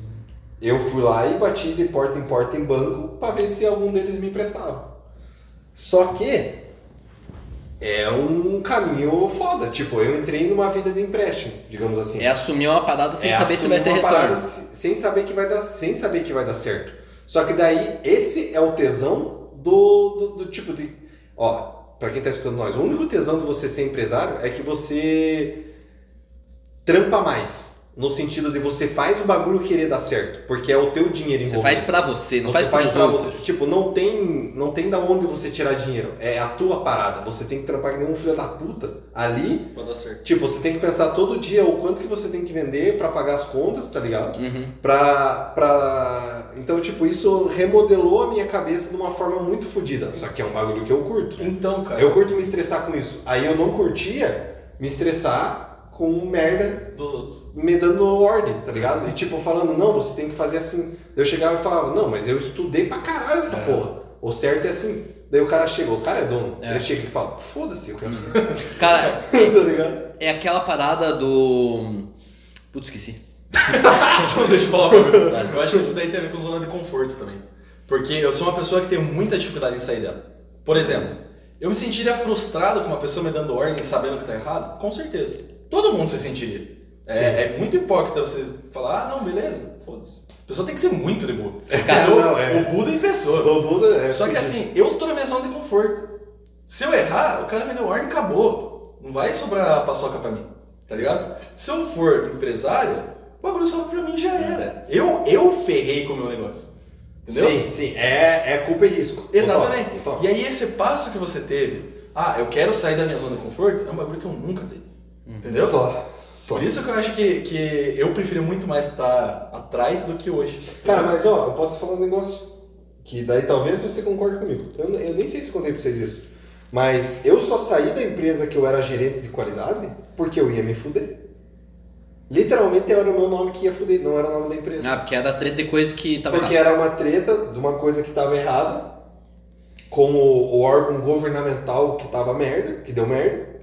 Eu fui lá e bati de porta em porta em banco para ver se algum deles me emprestava. Só que é um caminho foda. Tipo, eu entrei numa vida de empréstimo, digamos assim. É assumir uma parada sem É saber se vai ter retorno. sem saber que vai dar, sem saber que vai dar certo. Só que daí esse é o tesão do, do, do tipo de, ó, para quem tá escutando nós, o único tesão de você ser empresário é que você trampa mais. No sentido de você faz o bagulho querer dar certo, porque é o teu dinheiro Você envolvido. faz pra você, não Você faz pra outros. você. Tipo, não tem, não tem da onde você tirar dinheiro. É a tua parada. Você tem que trampar que nem um filho da puta ali Vai dar certo. Tipo, você tem que pensar todo dia o quanto que você tem que vender pra pagar as contas, tá ligado? Uhum. Pra, pra... Então, tipo, isso remodelou a minha cabeça de uma forma muito fodida. Só que é um bagulho que eu curto. Então, cara, Eu curto me estressar com isso. Aí eu não curtia me estressar com merda dos outros. me dando ordem, tá ligado? E tipo, falando, não, você tem que fazer assim. Eu chegava e falava, não, mas eu estudei pra caralho essa É. porra. O certo é assim. Daí o cara chegou, o cara é dono. É. Ele chega e fala, foda-se, eu quero ser. Cara, tá ligado? é aquela parada do. Putz, esqueci. Então, deixa eu falar pra mim. Eu acho que isso daí tem a ver com zona de conforto também. Porque eu sou uma pessoa que tem muita dificuldade em sair dela. Por exemplo, eu me sentiria frustrado com uma pessoa me dando ordem sabendo que tá errado? Com certeza. Todo mundo se sentiria. É, é muito hipócrita você falar, ah, não, beleza, foda-se. A pessoa tem que ser muito de boa. Cara, Pessoa- não, é. O Buda em pessoa. O Buda é Só que assim, eu tô na minha zona de conforto. Se eu errar, o cara me deu ordem e acabou. Não vai sobrar paçoca pra mim, tá ligado? Se eu for empresário, o bagulho sobra pra mim já era. Eu, eu ferrei com o meu negócio. Entendeu? Sim, sim. É, é culpa e risco. Total, Exatamente. total. E aí esse passo que você teve, ah, eu quero sair da minha zona de conforto, é um bagulho que eu nunca dei. Entendeu? Só. Só. Por isso que eu acho que, que eu prefiro muito mais estar atrás do que hoje. Cara, mas ó, eu posso falar um negócio. Que daí talvez você concorde comigo. Eu, eu nem sei se contei pra vocês isso. Mas eu só saí da empresa que eu era gerente de qualidade porque eu ia me fuder. Literalmente era o meu nome que ia fuder, não era o nome da empresa. Ah, porque era treta de coisa que tava Porque errado. era uma treta de uma coisa que estava errada, com o, o órgão governamental que tava merda, que deu merda.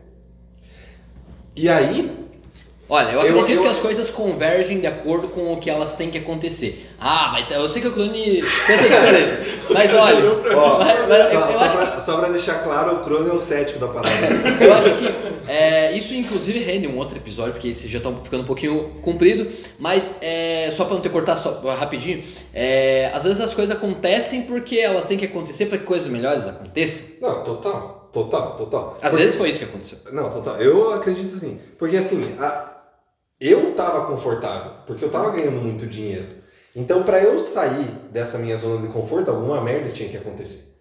E aí, Olha, eu Eu- acredito eu- que as coisas convergem de acordo com o que elas têm que acontecer. Ah, mas eu sei que o pensa diferente. Mas olha, ó, Mas- mas só, eu- eu só acho pra, só pra deixar claro, o Crono é o cético da parada. Eu acho que é, isso inclusive rende um outro episódio, porque esses já estão ficando um pouquinho comprido, mas é, só para não ter cortar só, rapidinho, é, às vezes as coisas acontecem porque elas têm que acontecer para que coisas melhores aconteçam. Não, total, total, total. Às Porque- vezes foi isso que aconteceu. Não, total. Eu acredito sim. Porque assim, a- eu tava confortável, porque eu tava ganhando muito dinheiro. Então, pra eu sair dessa minha zona de conforto, alguma merda tinha que acontecer.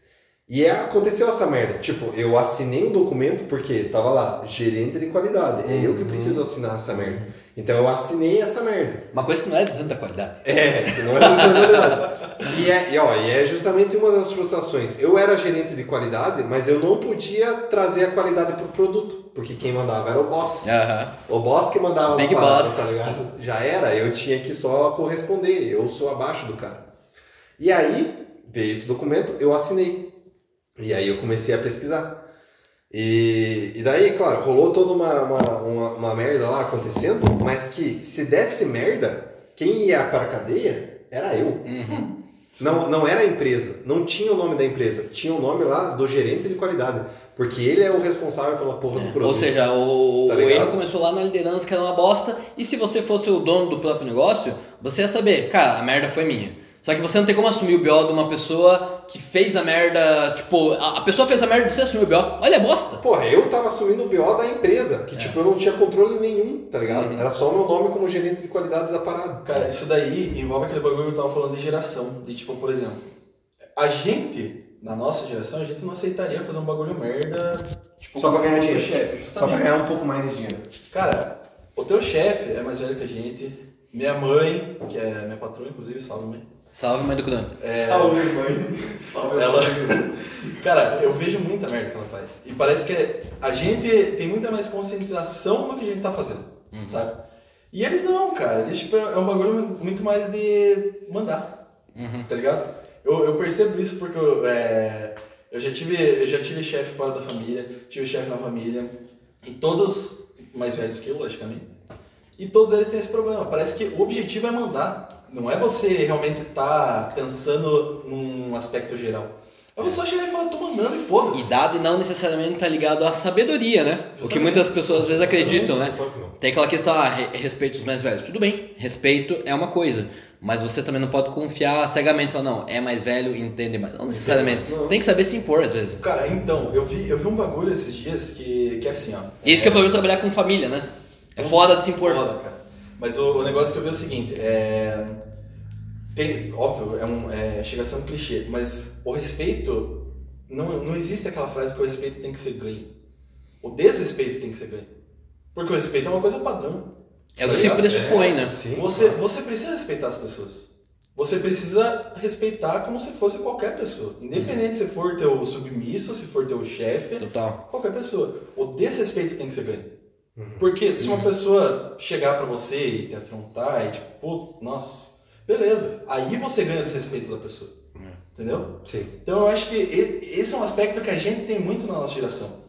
E é, aconteceu essa merda. Tipo, eu assinei um documento porque tava lá, gerente de qualidade. É eu que preciso assinar essa merda. Então eu assinei essa merda. Uma coisa que não é de tanta qualidade. É, que não é muita verdade. E é, e, ó, e é justamente uma das frustrações. Eu era gerente de qualidade, mas eu não podia trazer a qualidade pro produto, porque quem mandava era o boss. Aham. O boss que mandava Big parada, boss. tá ligado? Já era, eu tinha que só corresponder, eu sou abaixo do cara. E aí, veio esse documento, eu assinei. E aí eu comecei a pesquisar. E, e daí, claro, rolou toda uma, uma, uma, uma merda lá acontecendo, mas que se desse merda, quem ia para a cadeia era eu. Uhum. Não, não era a empresa, não tinha o nome da empresa, tinha o nome lá do gerente de qualidade, porque ele é o responsável pela porra do produto. Ou seja, o, Tá o erro começou lá na liderança que era uma bosta, e se você fosse o dono do próprio negócio, você ia saber, cara, a merda foi minha. Só que você não tem como assumir o BO de uma pessoa que fez a merda, tipo, a, a pessoa fez a merda e você assumiu o BO. Olha, é bosta. Porra, eu tava assumindo o BO da empresa, que É. tipo, eu não tinha controle nenhum, tá ligado? Uhum. Era só o meu nome como gerente de qualidade da parada. Cara, isso daí envolve aquele bagulho que eu tava falando de geração. De tipo, por exemplo, a gente, na nossa geração, a gente não aceitaria fazer um bagulho merda, tipo, Só pra ganhar dinheiro. chefe, Só pra ganhar um pouco mais de dinheiro. Cara, o teu chefe é mais velho que a gente, minha mãe, que é minha patroa, inclusive, salve mãe. Salve, mãe do clone. É, Salve, mãe. Salve, ela, cara, eu vejo muita merda que ela faz. E parece que a gente tem muita mais conscientização no que a gente tá fazendo, sabe? E eles não, cara. Eles, tipo, é um bagulho muito mais de mandar, tá ligado? Eu, eu percebo isso porque eu, é, eu já tive, eu já tive chefe fora da família, tive chefe na família, e todos mais velhos que eu, logicamente. E todos eles têm esse problema. Parece que o objetivo é mandar. Não é você realmente estar pensando num aspecto geral. É você só chegar e falar, tô mandando e E foda-se. dado não necessariamente está ligado à sabedoria, né? O que Justamente. muitas pessoas às vezes acreditam, né? Tem aquela questão, ah, re- respeito os mais velhos. Tudo bem, respeito é uma coisa. Mas você também não pode confiar cegamente e falar, não, é mais velho, entende mais. Não necessariamente. Não. Tem que saber se impor às vezes. Cara, então, eu vi, eu vi um bagulho esses dias que, que é assim, ó. E isso que é o problema de trabalhar com família, né? É foda de se impor. Foda, cara. Mas o, o negócio que eu vi é o seguinte, é... Tem, óbvio, é um, é, chega a ser um clichê, mas o respeito, não, não existe aquela frase que o respeito tem que ser ganho. O desrespeito tem que ser ganho. Porque o respeito é uma coisa padrão. É o tá que se ligado? pressupõe, né? Sim, Você, claro. você precisa respeitar as pessoas. Você precisa respeitar como se fosse qualquer pessoa. Independente se for teu submisso, se for teu chefe, Total. qualquer pessoa. O desrespeito tem que ser ganho. Porque se uma pessoa chegar pra você e te afrontar e tipo, pô, nossa, beleza. Aí você ganha o desrespeito da pessoa. Entendeu? Sim. Então eu acho que esse é um aspecto que a gente tem muito na nossa geração.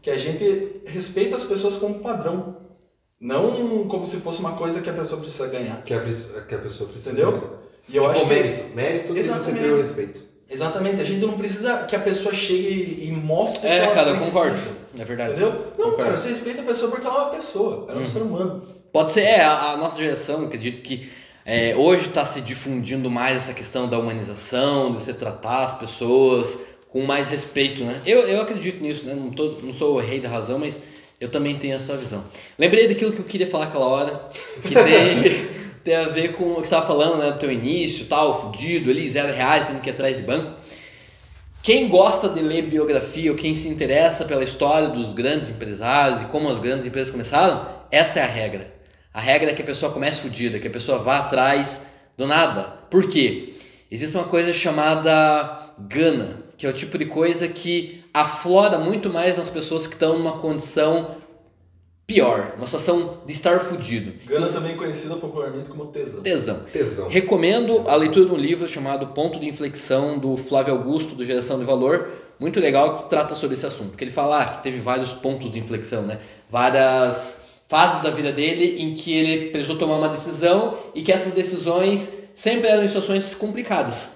Que a gente respeita as pessoas como padrão. Não como se fosse uma coisa que a pessoa precisa ganhar. Que a, que a pessoa precisa. Entendeu? E eu tipo, acho que. mérito. Mérito tem que você ter o respeito. Exatamente, a gente não precisa que a pessoa chegue e mostre É, que ela cara, eu precisa. concordo. É verdade. Entendeu? Não, Concordo. cara, você respeita a pessoa porque ela é uma pessoa, ela é um Uhum. ser humano. Pode ser, é, a, a nossa geração, acredito que é, hoje está se difundindo mais essa questão da humanização, de você tratar as pessoas com mais respeito, né? Eu, eu acredito nisso, né? Não, tô, não sou o rei da razão, mas eu também tenho essa visão. Lembrei daquilo que eu queria falar aquela hora, que tem, tem a ver com o que você estava falando, né? Do teu início, tal, fudido ali, zero reais, sendo que é atrás de banco. Quem gosta de ler biografia ou quem se interessa pela história dos grandes empresários e como as grandes empresas começaram, essa é a regra. A regra é que a pessoa comece fodida, que a pessoa vá atrás do nada. Por quê? Existe uma coisa chamada gana, que é o tipo de coisa que aflora muito mais nas pessoas que estão numa condição pior, uma situação de estar fudido. Gana também conhecida popularmente como tesão. Tesão. Tesão. Recomendo a leitura de um livro chamado Ponto de Inflexão, do Flávio Augusto, do Geração de Valor. Muito legal que trata sobre esse assunto. Porque ele fala ah, que teve vários pontos de inflexão, né? Várias fases da vida dele em que ele precisou tomar uma decisão e que essas decisões sempre eram em situações complicadas.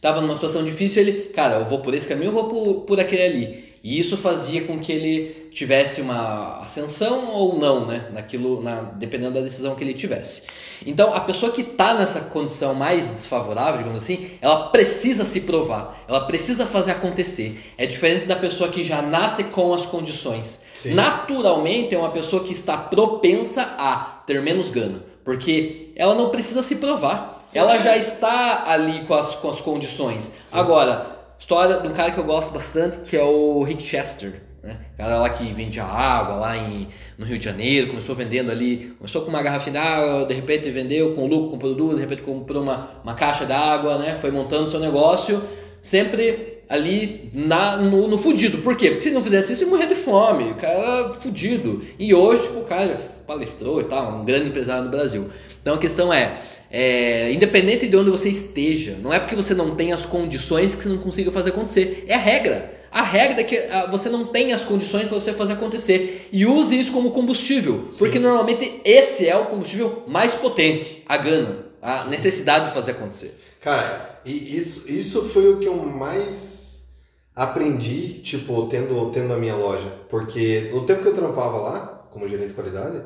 Tava numa situação difícil, ele, cara, eu vou por esse caminho, eu vou por, por aquele ali. E isso fazia com que ele tivesse uma ascensão ou não, né? Naquilo, na, dependendo da decisão que ele tivesse. Então, a pessoa que está nessa condição mais desfavorável, digamos assim, ela precisa se provar, ela precisa fazer acontecer. É diferente da pessoa que já nasce com as condições. Sim. Naturalmente, é uma pessoa que está propensa a ter menos gana, porque ela não precisa se provar. Ela já está ali com as, com as condições. Agora, história de um cara que eu gosto bastante, que é o Rick Chester. Né? O cara lá que vendia água lá em, no Rio de Janeiro, começou vendendo ali, começou com uma garrafinha d'água, de repente vendeu com lucro, comprou duas, de repente comprou uma, uma caixa d'água, né? foi montando seu negócio, sempre ali na, no, no fudido. Por quê? Porque se não fizesse isso, ia morrer de fome, o cara fudido. E hoje tipo, o cara palestrou e tal, um grande empresário no Brasil. Então a questão é, é, independente de onde você esteja, não é porque você não tem as condições que você não consiga fazer acontecer. É a regra. A regra é que ah, você não tem as condições para você fazer acontecer. E use isso como combustível. Porque normalmente esse é o combustível mais potente. A gana. A necessidade de fazer acontecer. Cara, e isso, isso foi o que eu mais aprendi, tipo, tendo, tendo a minha loja. Porque no tempo que eu trampava lá, como gerente de qualidade,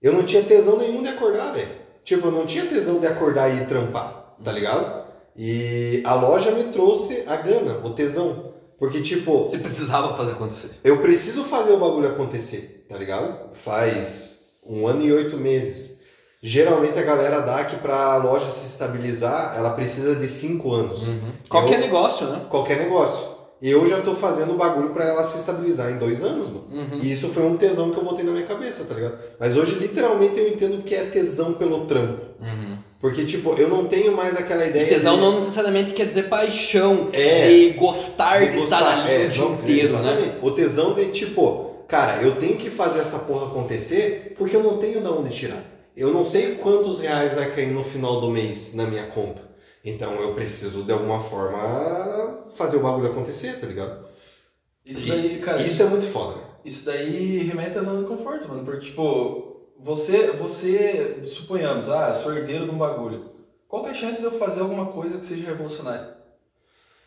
eu não tinha tesão nenhum de acordar, velho. Tipo, eu não tinha tesão de acordar e trampar, tá ligado? E a loja me trouxe a gana, o tesão. Porque, tipo, Você precisava fazer acontecer. eu preciso fazer o bagulho acontecer, tá ligado? Faz um ano e oito meses. Geralmente a galera dá que pra loja se estabilizar, ela precisa de cinco anos. Qualquer Eu- negócio, né? Qualquer negócio. Eu já tô fazendo o bagulho pra ela se estabilizar em dois anos, mano. Uhum. E isso foi um tesão que eu botei na minha cabeça, tá ligado? Mas hoje, literalmente, eu entendo que é tesão pelo trampo. Porque, tipo, eu não tenho mais aquela E ideia. tesão de- não necessariamente quer dizer paixão, É. de gostar de, estar gostar, ali é, o dia não- inteiro, né? exatamente. O tesão de tipo, cara, eu tenho que fazer essa porra acontecer porque eu não tenho de onde tirar. Eu não sei quantos reais vai cair no final do mês na minha conta. Então eu preciso de alguma forma fazer o bagulho acontecer, tá ligado? Isso daí, cara, Isso é muito foda, né? Isso daí remete à zona de conforto, mano. Porque, tipo, você, você, suponhamos, ah, eu sou herdeiro de um bagulho. Qual que é a chance de eu fazer alguma coisa que seja revolucionária?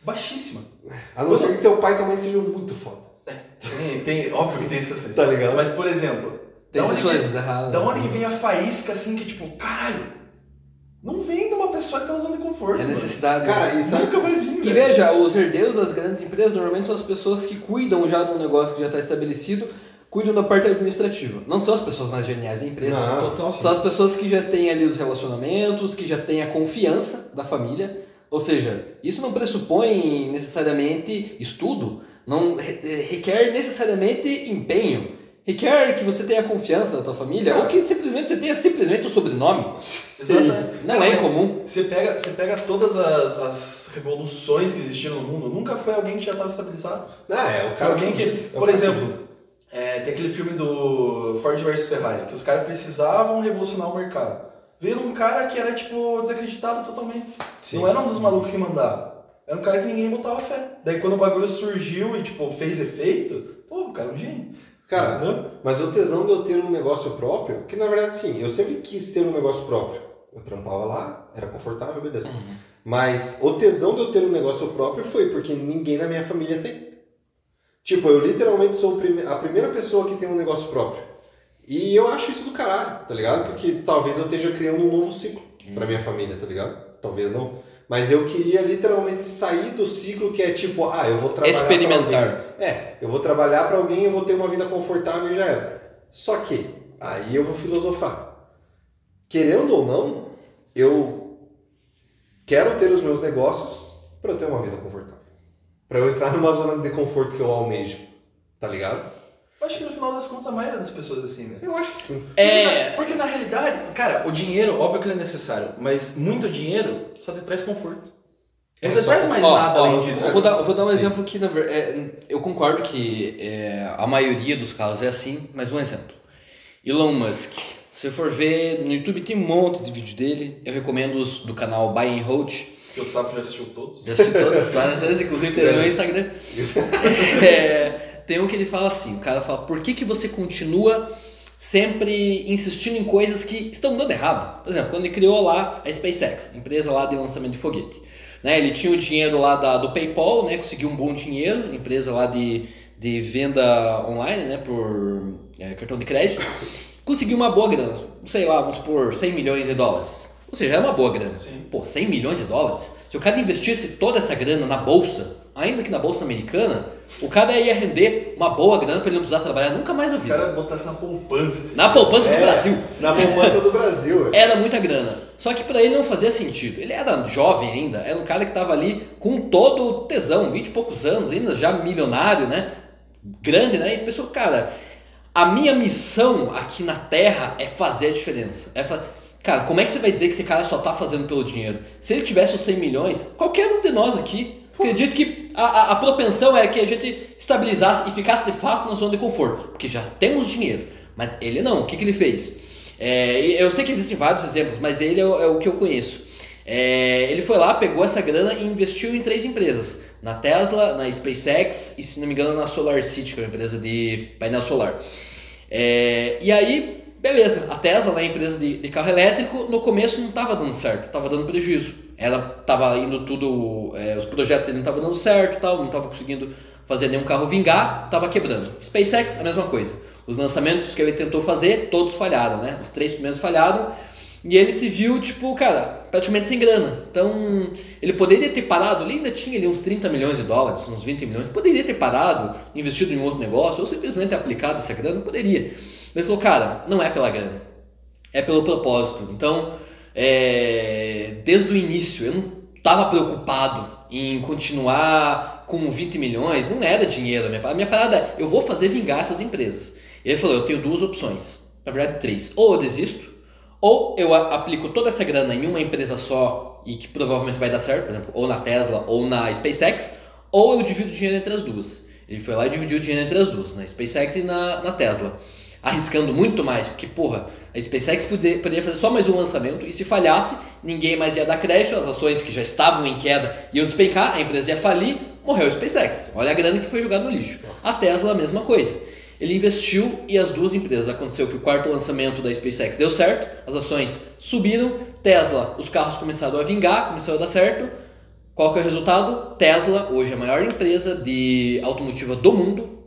Baixíssima. A não ser que teu pai e tua mãe sejam muito foda. Tem, tem, óbvio que tem exceções. Tá ligado? Mas, por exemplo, Tem da onde que- é raro. Da onde que vem a faísca assim que, tipo, caralho, não vem de uma pessoa que tá na zona de conforto. É mano. necessidade. Cara, e sabe Nunca vai vir. E velho. veja, os herdeiros das grandes empresas normalmente são as pessoas que cuidam já de um negócio que já está estabelecido, cuidam da parte administrativa. Não são as pessoas mais geniais da empresa. Não, Total. São as pessoas que já têm ali os relacionamentos, que já têm a confiança da família. Ou seja, isso não pressupõe necessariamente estudo, não re- eh, requer necessariamente empenho. Requer que você tenha confiança da tua família ou que simplesmente você tenha simplesmente o sobrenome. Exatamente. Não Cara, é incomum. Você pega, você pega todas as, as revoluções que existiram no mundo, nunca foi alguém que já estava estabilizado. Não, é o Foi cara alguém que. É o por cara exemplo, é, tem aquele filme do Ford vs Ferrari, que os caras precisavam revolucionar o mercado. Veio um cara que era, tipo, desacreditado totalmente. Sim. Não era um dos malucos que mandava. Era um cara que ninguém botava fé. Daí quando o bagulho surgiu e, tipo, fez efeito, pô, o cara é um gênio. Cara, Entendeu? mas o tesão de eu ter um negócio próprio, que na verdade sim, eu sempre quis ter um negócio próprio. Eu trampava lá, era confortável, beleza. Mas o tesão de eu ter um negócio próprio foi porque ninguém na minha família tem. Tipo, eu literalmente sou a primeira pessoa que tem um negócio próprio. E eu acho isso do caralho, tá ligado? Porque talvez eu esteja criando um novo ciclo pra minha família, tá ligado? Talvez não. Mas eu queria literalmente sair do ciclo que é tipo, ah, eu vou trabalhar. Experimentar. alguém. É, eu vou trabalhar pra alguém, eu vou ter uma vida confortável e já era. Só que, aí eu vou filosofar. Querendo ou não, eu quero ter os meus negócios pra eu ter uma vida confortável. Pra eu entrar numa zona de conforto que eu almejo, tá ligado? Eu acho que no final das contas a maioria das pessoas é assim, né? Eu acho que sim. É. Porque na realidade, cara, o dinheiro, óbvio que ele é necessário, mas muito dinheiro só te traz conforto. Ele não É, só- traz mais Ó, nada ó, além disso. Eu vou dar, eu vou dar um Sim. exemplo que, na ver- é, eu concordo que é, a maioria dos casos é assim, mas um exemplo. Elon Musk. Se você for ver, no YouTube tem um monte de vídeo dele. Eu recomendo os do canal Buy and Hold. Que o Sapo já assistiu todos. Já assisti todos, várias vezes, inclusive tem no meu Instagram. É, tem um que ele fala assim, o cara fala, por que, que você continua sempre insistindo em coisas que estão dando errado? Por exemplo, quando ele criou lá a SpaceX, empresa lá de lançamento de foguete. Né, ele tinha o dinheiro lá da, do PayPal, né, conseguiu um bom dinheiro, empresa lá de, de venda online, né, por é, cartão de crédito. Conseguiu uma boa grana, sei lá, vamos por 100 milhões de dólares. Ou seja, é uma boa grana. Sim. Pô, 100 milhões de dólares? Se o cara investisse toda essa grana na bolsa, ainda que na bolsa americana, o cara ia render uma boa grana pra ele não precisar trabalhar nunca mais na O vida. cara botasse na poupança. assim. Na poupança do É, Brasil. Na poupança do Brasil. é. Era muita grana. Só que pra ele não fazia sentido. Ele era jovem ainda, era um cara que tava ali com todo o tesão, 20 e poucos anos, ainda já milionário, né? Grande, né? E pensou, cara, a minha missão aqui na Terra é fazer a diferença. É fa... Cara, como é que você vai dizer que esse cara só tá fazendo pelo dinheiro? Se ele tivesse os 100 milhões, qualquer um de nós aqui, acredito que a, a, a propensão é que a gente estabilizasse e ficasse de fato na zona de conforto, porque já temos dinheiro. Mas ele não, o que, que ele fez? É, eu sei que existem vários exemplos, mas ele é o, é o que eu conheço. É, ele foi lá, pegou essa grana e investiu em três empresas: na Tesla, na SpaceX e, se não me engano, na Solar City, que é uma empresa de painel solar. É, e aí, beleza, a Tesla, né, empresa de, de carro elétrico, no começo não estava dando certo, estava dando prejuízo. Ela estava indo tudo, é, os projetos não estavam dando certo, tal, não estava conseguindo fazer nenhum carro vingar, estava quebrando. SpaceX, a mesma coisa. Os lançamentos que ele tentou fazer, todos falharam, né? Os três primeiros falharam. E ele se viu, tipo, cara, praticamente sem grana. Então, ele poderia ter parado, ele ainda tinha ali uns 30 milhões de dólares, uns 20 milhões, poderia ter parado, investido em outro negócio, ou simplesmente aplicado essa grana, poderia. Mas ele falou, cara, não é pela grana, é pelo propósito. Então, é, desde o início, eu não estava preocupado em continuar com 20 milhões, não era dinheiro. A minha, parada- minha parada é, eu vou fazer vingar essas empresas. Ele falou, eu tenho duas opções, na verdade três. Ou eu desisto, ou eu aplico toda essa grana em uma empresa só e que provavelmente vai dar certo, por exemplo, ou na Tesla ou na SpaceX, ou eu divido o dinheiro entre as duas. Ele foi lá e dividiu o dinheiro entre as duas, na SpaceX e na, na Tesla. Arriscando muito mais, porque, porra, a SpaceX poder, poderia fazer só mais um lançamento e se falhasse, ninguém mais ia dar crédito, as ações que já estavam em queda iam despencar, a empresa ia falir, morreu a SpaceX. Olha a grana que foi jogada no lixo. A Tesla, a mesma coisa. Ele investiu e as duas empresas. Aconteceu que o quarto lançamento da SpaceX deu certo, as ações subiram, Tesla, os carros começaram a vingar, começou a dar certo. Qual que é o resultado? Tesla, hoje é a maior empresa de automotiva do mundo.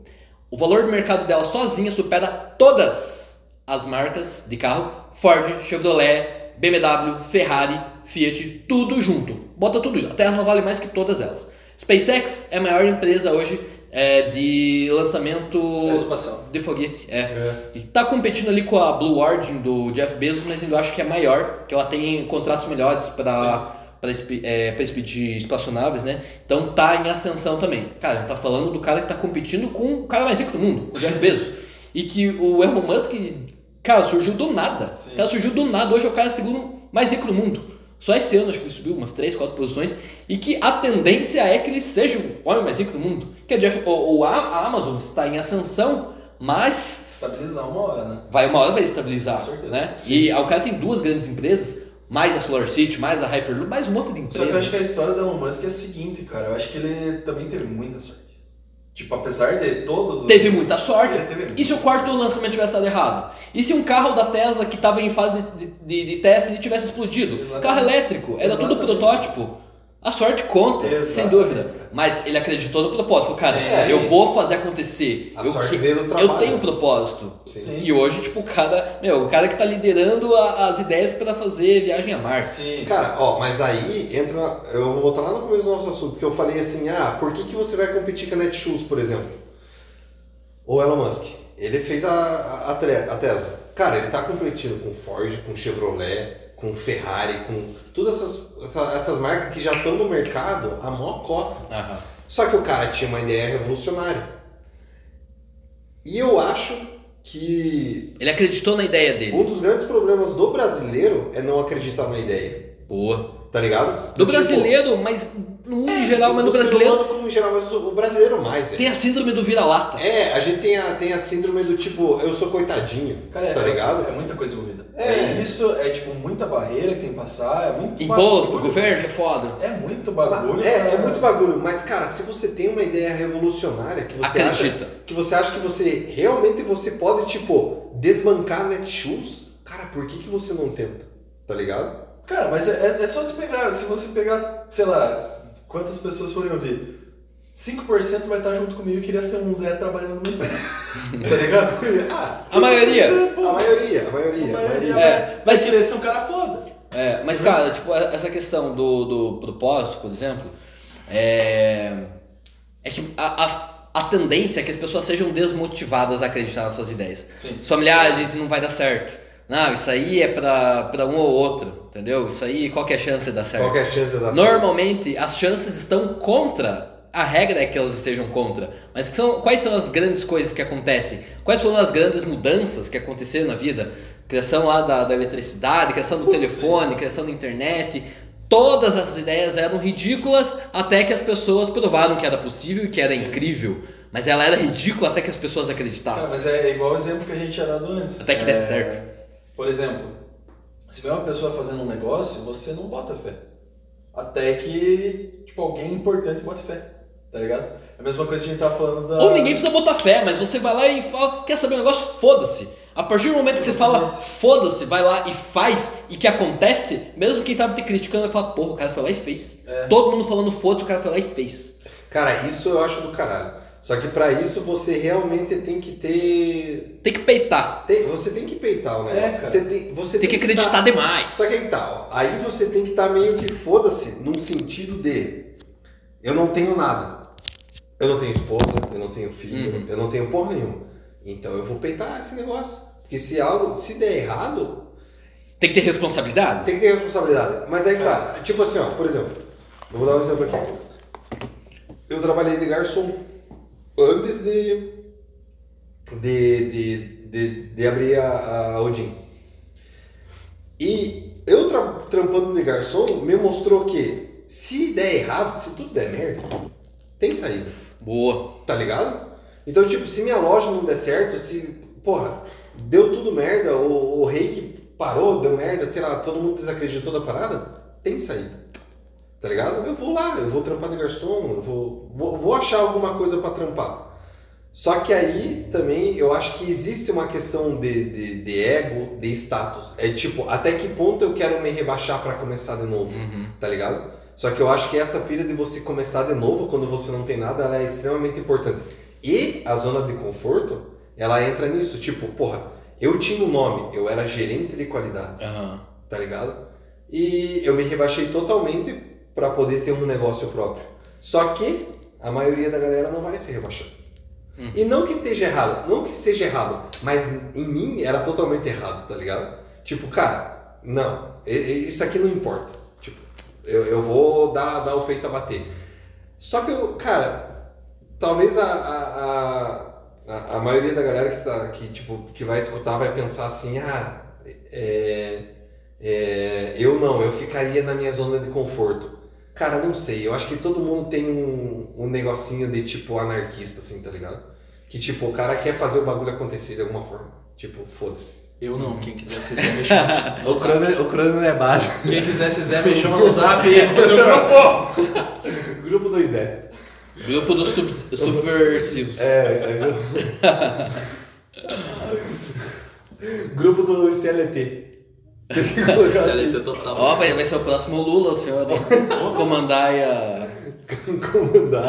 O valor do mercado dela sozinha supera todas as marcas de carro: Ford, Chevrolet, BMW, Ferrari, Fiat, tudo junto. Bota tudo isso. A Tesla vale mais que todas elas. SpaceX é a maior empresa hoje é, de lançamento de foguete. É. E tá competindo ali com a Blue Origin do Jeff Bezos, mas ainda acho que é maior, que ela tem contratos melhores para para é, pra expedir espaçonaves, né? Então tá em ascensão também. Cara, a gente tá falando do cara que tá competindo com o cara mais rico do mundo, com o Jeff Bezos. E que o Elon Musk, cara, surgiu do nada. Sim. O cara surgiu do nada. Hoje é o cara segundo mais rico do mundo. Só esse ano acho que ele subiu umas 3, 4 posições. E que a tendência é que ele seja o homem mais rico do mundo. Que a, Jeff, o, o- a a Amazon está em ascensão, mas Estabilizar uma hora, né? vai uma hora vai estabilizar, Com certeza. né? E o cara tem duas grandes empresas, mais a Solar City, mais a Hyperloop, mais um monte de Só que eu empresa. acho que a história do Elon Musk é a seguinte, cara. Eu acho que ele também teve muita sorte. Tipo, apesar de todos os... Teve muita sorte. Ele teve muita E se o quarto lançamento tivesse dado errado? E se um carro da Tesla que estava em fase de, de, de teste ele tivesse explodido? Exatamente. Carro elétrico, era tudo Exatamente. protótipo. A sorte conta, sem dúvida. Mas ele acreditou no propósito. Falou, cara, Sim. eu vou fazer acontecer. A eu, sorte que- veio do eu trabalho. tenho um propósito. Sim. E hoje, tipo, o cara, meu, o cara que tá liderando a- as ideias para fazer viagem a Marte. Sim. Cara, ó, mas aí entra. Eu vou voltar lá no começo do nosso assunto, que eu falei assim: ah, por que, que você vai competir com a Netshoes, por exemplo? Ou Elon Musk. Ele fez a, a, a Tesla. Cara, ele tá competindo com Ford, com Chevrolet, com Ferrari, com todas essas, essa- essas marcas que já estão no mercado a maior cota. Aham. Só que o cara tinha uma ideia revolucionária. E eu acho que Ele acreditou na ideia dele. um dos grandes problemas do brasileiro é não acreditar na ideia. Boa. Tá ligado? Do Tipo, brasileiro, mas no mundo em geral, mas no brasileiro humano como geral, mas o brasileiro mais, velho. tem a síndrome do vira-lata. É, a gente tem a, tem a síndrome do tipo, eu sou coitadinho, Cara, tá é, ligado? É muita coisa envolvida. É. É. isso, é tipo muita barreira que tem que passar, é muito Imposto, bagulho. governo, que é foda. É muito bagulho. É, pra- é muito bagulho, mas cara, se você tem uma ideia revolucionária que você Acredita. acha que você acha que você realmente você pode tipo desbancar a Netshoes, cara, por que que você não tenta? Tá ligado? Cara, mas é, é só se pegar, se você pegar, sei lá, quantas pessoas forem ouvir. 5% vai estar junto comigo e queria ser um Zé trabalhando no empresa. tá ligado? Ah, A maioria. A maioria, a a maioria, a maioria. É, vai, mas- querer ser um cara foda. É, mas cara, tipo, essa questão do, do propósito, por exemplo, é, é que a, a, a tendência é que as pessoas sejam desmotivadas a acreditar nas suas ideias. Sim. Os familiares dizem não vai dar certo. Não, isso aí é pra, pra um ou outro, entendeu? Isso aí, qual que é a chance de dar certo? Qual que é a chance de dar certo? Normalmente as chances estão contra. A regra é que elas estejam contra. Mas são, quais são as grandes coisas que acontecem? Quais foram as grandes mudanças que aconteceram na vida? Criação lá da, da eletricidade, criação do telefone, criação da internet. Todas as ideias eram ridículas até que as pessoas provaram que era possível e que era incrível. Mas ela era ridícula até que as pessoas acreditassem. mas é igual o exemplo que a gente tinha dado antes. Até que é, desse certo. Por exemplo, se vê uma pessoa fazendo um negócio, você não bota fé. Até que, tipo, alguém importante bota fé. Tá ligado? É a mesma coisa que a gente tava falando da. Ou ninguém precisa botar fé, mas você vai lá e fala, quer saber um negócio? Foda-se. A partir do momento que você fala, foda-se, vai lá e faz, e que acontece, mesmo quem tava te criticando vai falar, porra, o cara foi lá e fez. É. Todo mundo falando foda-se, o cara foi lá e fez. Cara, isso eu acho do caralho. Só que pra isso você realmente tem que ter. Tem que peitar. tem- você tem que peitar o É, negócio. cara. você tem, você Tem que acreditar tá- demais. Só que aí tá, ó, aí você tem que estar meio que foda-se num sentido de eu não tenho nada. Eu não tenho esposa, eu não tenho filho, Uhum. eu não tenho porra nenhuma. Então eu vou peitar esse negócio. Porque se algo, se der errado, Tem que ter responsabilidade. tem que ter responsabilidade. Mas aí tá, tipo assim, ó, por exemplo, eu vou dar um exemplo aqui. Eu trabalhei de garçom antes de de, de, de, de abrir a, a Odin. E eu tra- trampando de garçom me mostrou que se der errado, se tudo der merda, tem saída. Boa. Tá ligado? Então, tipo, se minha loja não der certo, se, porra, deu tudo merda, o, o reiki parou, deu merda, sei lá, todo mundo desacreditou da parada, tem saída. Tá ligado? Eu vou lá, eu vou trampar de garçom, eu vou, vou, vou achar alguma coisa pra trampar. Só que aí também eu acho que existe uma questão de, de, de ego, de status. É tipo, até que ponto eu quero me rebaixar pra começar de novo, Uhum. tá ligado? Só que eu acho que essa pilha de você começar de novo quando você não tem nada, ela é extremamente importante. E a zona de conforto, ela entra nisso, tipo, porra, eu tinha um nome, eu era gerente de qualidade Aham. tá ligado? E eu me rebaixei totalmente para poder ter um negócio próprio. Só que a maioria da galera não vai se rebaixar. E não que esteja errado, não que seja errado, mas em mim era totalmente errado, tá ligado? Tipo, cara, não, isso aqui não importa. Tipo, eu, eu vou dar, dar o peito a bater. Só que eu, cara, talvez a, a, a, a maioria da galera que, tá, que, tipo, que vai escutar vai pensar assim, ah, é, é, eu não, eu ficaria na minha zona de conforto. Cara, não sei, eu acho que todo mundo tem um, um negocinho de tipo anarquista, assim, tá ligado? Que tipo, o cara quer fazer o bagulho acontecer de alguma forma. Tipo, foda-se. Eu não, quem quiser se Zé me chama O o crono não é básico. Quem quiser se Zé me chama no zap, fazer um grupo! Grupo 2 Grupo dos sub- subversivos. É, Grupo do CLT. Tem que colocar assim, CLT total. Ó, vai, vai ser o próximo Lula, o senhor hein? comandar aí a. comandar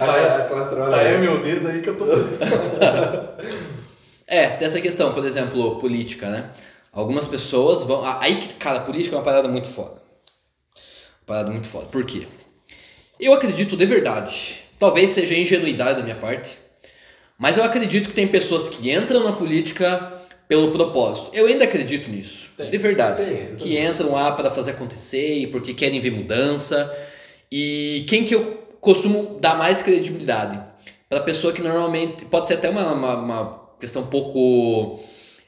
a, a classe Tá aí trabalhadora. meu dedo aí que eu tô feliz. É, dessa questão, por exemplo, política, né? Algumas pessoas vão. Aí que, cara, política é uma parada muito foda. Uma parada muito foda. Por quê? Eu acredito de verdade. Talvez seja ingenuidade da minha parte. Mas eu acredito que tem pessoas que entram na política pelo propósito. Eu ainda acredito nisso. Tem. De verdade. Tem, que entram lá para fazer acontecer e porque querem ver mudança. E quem que eu costumo dar mais credibilidade? Para pessoa que normalmente. Pode ser até uma, uma, uma questão um pouco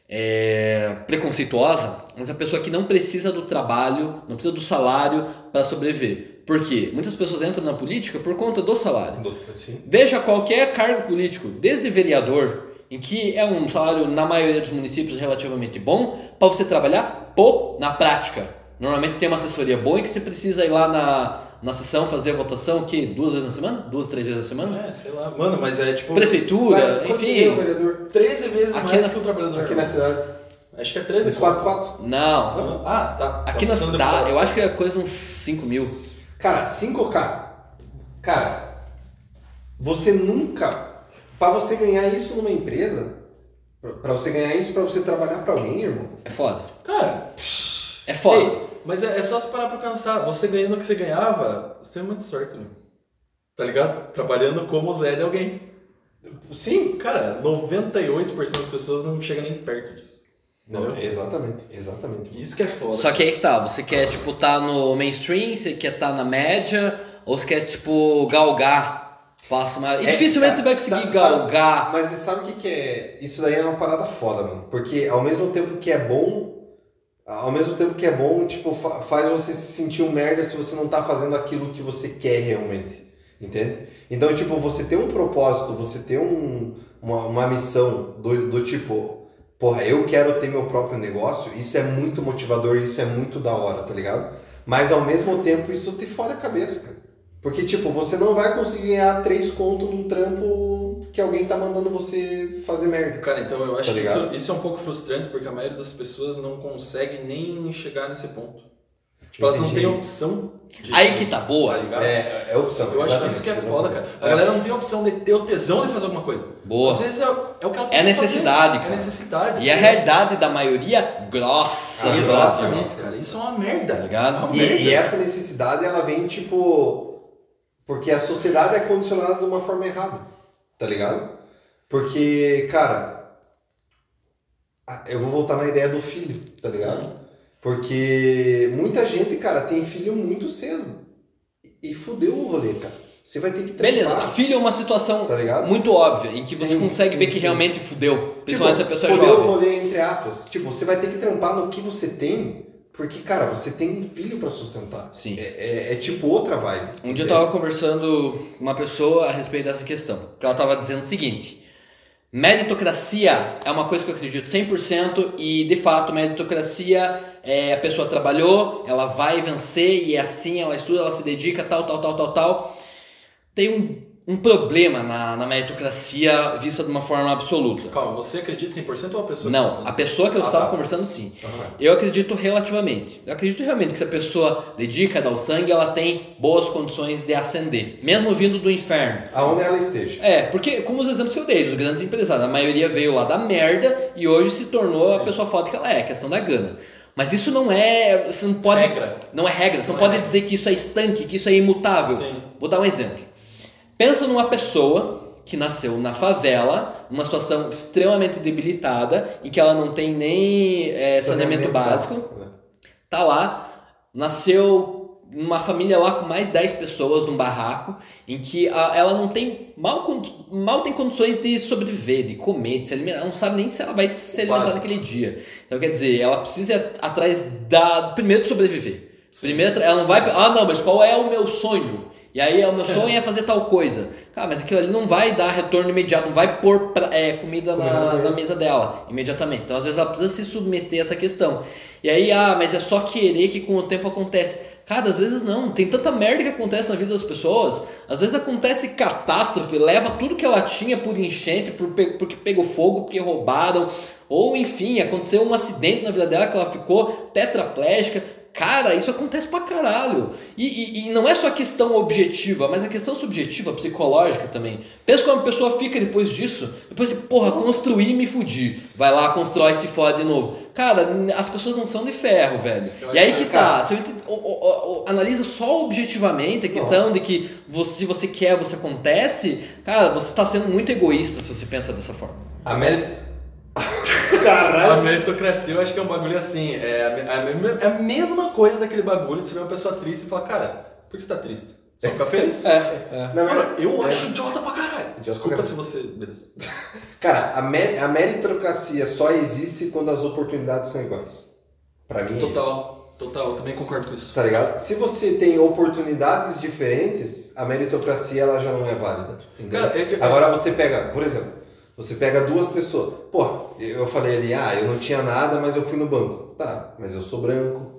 é, preconceituosa, mas a pessoa que não precisa do trabalho, não precisa do salário para sobreviver. Por quê? Muitas pessoas entram na política por conta do salário. Sim. Veja qualquer cargo político, desde vereador, em que é um salário, na maioria dos municípios, relativamente bom, para você trabalhar pouco na prática. Normalmente tem uma assessoria boa e que você precisa ir lá na, na sessão fazer a votação, que duas vezes na semana? Duas, três vezes na semana? É, sei lá. Mano, mas é tipo. Prefeitura, Vai, é o enfim. vereador 13 vezes Aqui mais na- que o trabalhador. aqui na cidade? Acho que é 13 Uns 4, 4? Não. Ah, tá. Aqui Tá na pensando cidade, eu acho que é coisa uns 5 mil. Cara, 5K. Cara, você nunca. Pra você ganhar isso numa empresa, pra- pra você ganhar isso pra você trabalhar pra alguém, irmão. É foda. Cara, É foda. ei, mas é, é só se parar pra pensar. Você ganhando o que você ganhava, você teve muita sorte, meu. Tá ligado? Trabalhando como Zé de alguém. Sim. Cara, 98% das pessoas não chega nem perto disso. Não, Entendeu? exatamente, exatamente. Isso que é foda. Só que aí que tá, você quer, tipo, tá no mainstream, você quer tá na média, ou você quer, tipo, galgar passo maior. E É, dificilmente cara, você vai conseguir sabe- galgar. Mas sabe o que, que é? Isso daí é uma parada foda, mano. Porque ao mesmo tempo que é bom, ao mesmo tempo que é bom, tipo, fa- faz você se sentir um merda se você não tá fazendo aquilo que você quer realmente. Entende? Então, tipo, você ter um propósito, você ter um, uma, uma missão do, do tipo, porra, eu quero ter meu próprio negócio, isso é muito motivador, isso é muito da hora, tá ligado? Mas ao mesmo tempo isso te fode a cabeça, cara. Porque, tipo, você não vai conseguir ganhar três contos num trampo que alguém tá mandando você fazer merda. Cara, então eu acho Tá que isso, isso é um pouco frustrante porque a maioria das pessoas não consegue nem chegar nesse ponto. Tipo, elas não têm opção. de- Aí que tá boa. Tá ligado? É, é opção. Eu acho que isso que é foda, cara. A É. galera não tem opção de ter o tesão de fazer alguma coisa. Boa. Às vezes é, é o que ela É necessidade, fazer. cara. É necessidade. E a realidade da maioria, grossa, Ah, grossa, Exatamente, grossa. cara. Isso é uma merda. Tá ligado? É uma E, merda. e essa necessidade, ela vem, tipo... Porque a sociedade é condicionada de uma forma errada, tá ligado? Porque, cara... Eu vou voltar na ideia do filho, tá ligado? Porque muita gente, cara, tem filho muito cedo. E fudeu o rolê, cara. Você vai ter que Beleza, trampar, filho é uma situação Tá muito óbvia, em que você Sim, consegue sim, ver que sim. realmente fudeu. Tipo, Principalmente se a pessoa é fudeu o jovem. rolê, entre aspas. Tipo, você vai ter que trampar no que você tem, porque, cara, você tem um filho pra sustentar. Sim. É, é- é tipo outra vibe. Um dia eu tava conversando com uma pessoa a respeito dessa questão. Que ela tava dizendo o seguinte: meritocracia é uma coisa que eu acredito 100% e de fato meritocracia é a pessoa trabalhou, ela vai vencer e é assim, ela estuda, ela se dedica, tal, tal, tal, tal, tal. Tem um um problema na, na meritocracia vista de uma forma absoluta. Calma, você acredita 100% ou a pessoa? Não, a pessoa que eu Ah, estava tá. conversando sim. Aham. Eu acredito relativamente. Eu acredito realmente que se a pessoa dedica, dá o sangue, ela tem boas condições de ascender, mesmo vindo do inferno. Aonde ela esteja. É, porque como os exemplos que eu dei, dos grandes empresários, a maioria veio lá da merda e hoje se tornou a Sim. pessoa foda que ela é, a questão da gana. Mas isso não é. Você não pode. Regra. Não é regra. Você não, Não é pode regra. dizer que isso é estanque, que isso é imutável. Sim. Vou dar um exemplo. Pensa numa pessoa que nasceu na favela, numa situação extremamente debilitada, em que ela não tem nem é, saneamento básico, tá lá, nasceu numa família lá com mais 10 pessoas num barraco, em que a- ela não tem mal, mal tem condições de sobreviver, de comer, de se alimentar, ela não sabe nem se ela vai se alimentar naquele dia. Então quer dizer, ela precisa ir atrás da primeiro de sobreviver. Primeiro, ela não vai, ah não, mas qual é o meu sonho? E aí o meu sonho é fazer tal coisa. Cara, mas aquilo ali não vai dar retorno imediato, não vai pôr pra- é, comida Comida na, na mesa. dela imediatamente. Então às vezes ela precisa se submeter a essa questão. E aí, ah, mas é só querer que com o tempo acontece. Cara, às vezes não. Tem tanta merda que acontece na vida das pessoas. Às vezes acontece catástrofe, leva tudo que ela tinha por enchente, por porque pegou fogo, porque roubaram. Ou enfim, aconteceu um acidente na vida dela que ela ficou tetraplégica. Cara, isso acontece pra caralho. E, e, e não é só a questão objetiva, mas a questão subjetiva, psicológica também. Pensa como a pessoa fica depois disso. Depois de, porra, construir e me fudir. Vai lá, constrói e se fode de novo. Cara, as pessoas não são de ferro, velho. Eu E aí que tá. Se eu ent- o- o- o- analisa só objetivamente a questão Nossa. de que você, se você quer, você acontece. Cara, você tá sendo muito egoísta se você pensa dessa forma. A Mary. A Caralho! meritocracia eu acho que é um bagulho assim. É a, a é a mesma coisa daquele bagulho. Você vê uma pessoa triste e fala, cara, por que você tá triste? Só fica feliz? É, é. Mano, verdade, eu é. acho idiota pra caralho. Idiota Desculpa pra se você. Beleza. Cara, a, me- a meritocracia só existe quando as oportunidades são iguais. Pra mim é isso. Total, total, eu também concordo com isso. Tá ligado? Se você tem oportunidades diferentes, a meritocracia ela já não é válida. Entendeu? Cara, é que- Agora você pega, por exemplo, você pega duas pessoas. Pô, eu falei ali, ah, eu não tinha nada, mas eu fui no banco. Tá, mas eu sou branco.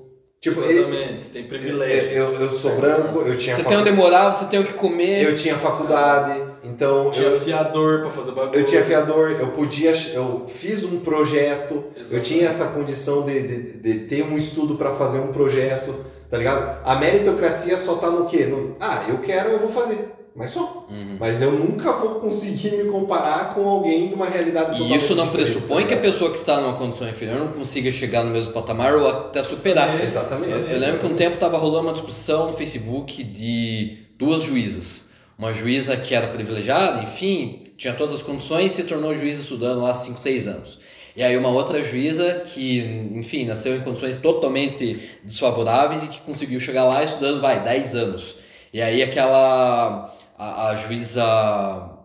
Tipo, ele- Exatamente, você tem privilégios. eu, eu, eu sou Certo. branco, eu tinha, Você facu- tem onde morar, você tem o que comer. eu tinha faculdade, então Tinha eu, fiador pra fazer bagulho. eu tinha fiador, eu podia, eu fiz um projeto, eu Exatamente. tinha essa condição de, de, de ter um estudo para fazer um projeto, tá ligado? A meritocracia só tá no quê? No, ah, eu quero, eu vou fazer, mas só. Uhum. Mas eu nunca vou conseguir me comparar com alguém de uma realidade E isso não pressupõe tá que a pessoa que está numa condição inferior não consiga chegar no mesmo patamar ou até superar. Exatamente. Eu, eu lembro que um tempo estava rolando uma discussão no Facebook de duas juízas. Uma juíza que era privilegiada, enfim, tinha todas as condições e se tornou juíza estudando lá há 5, 6 anos. E aí uma outra juíza que, enfim, nasceu em condições totalmente desfavoráveis e que conseguiu chegar lá estudando, vai, 10 anos. E aí aquela... A, a juíza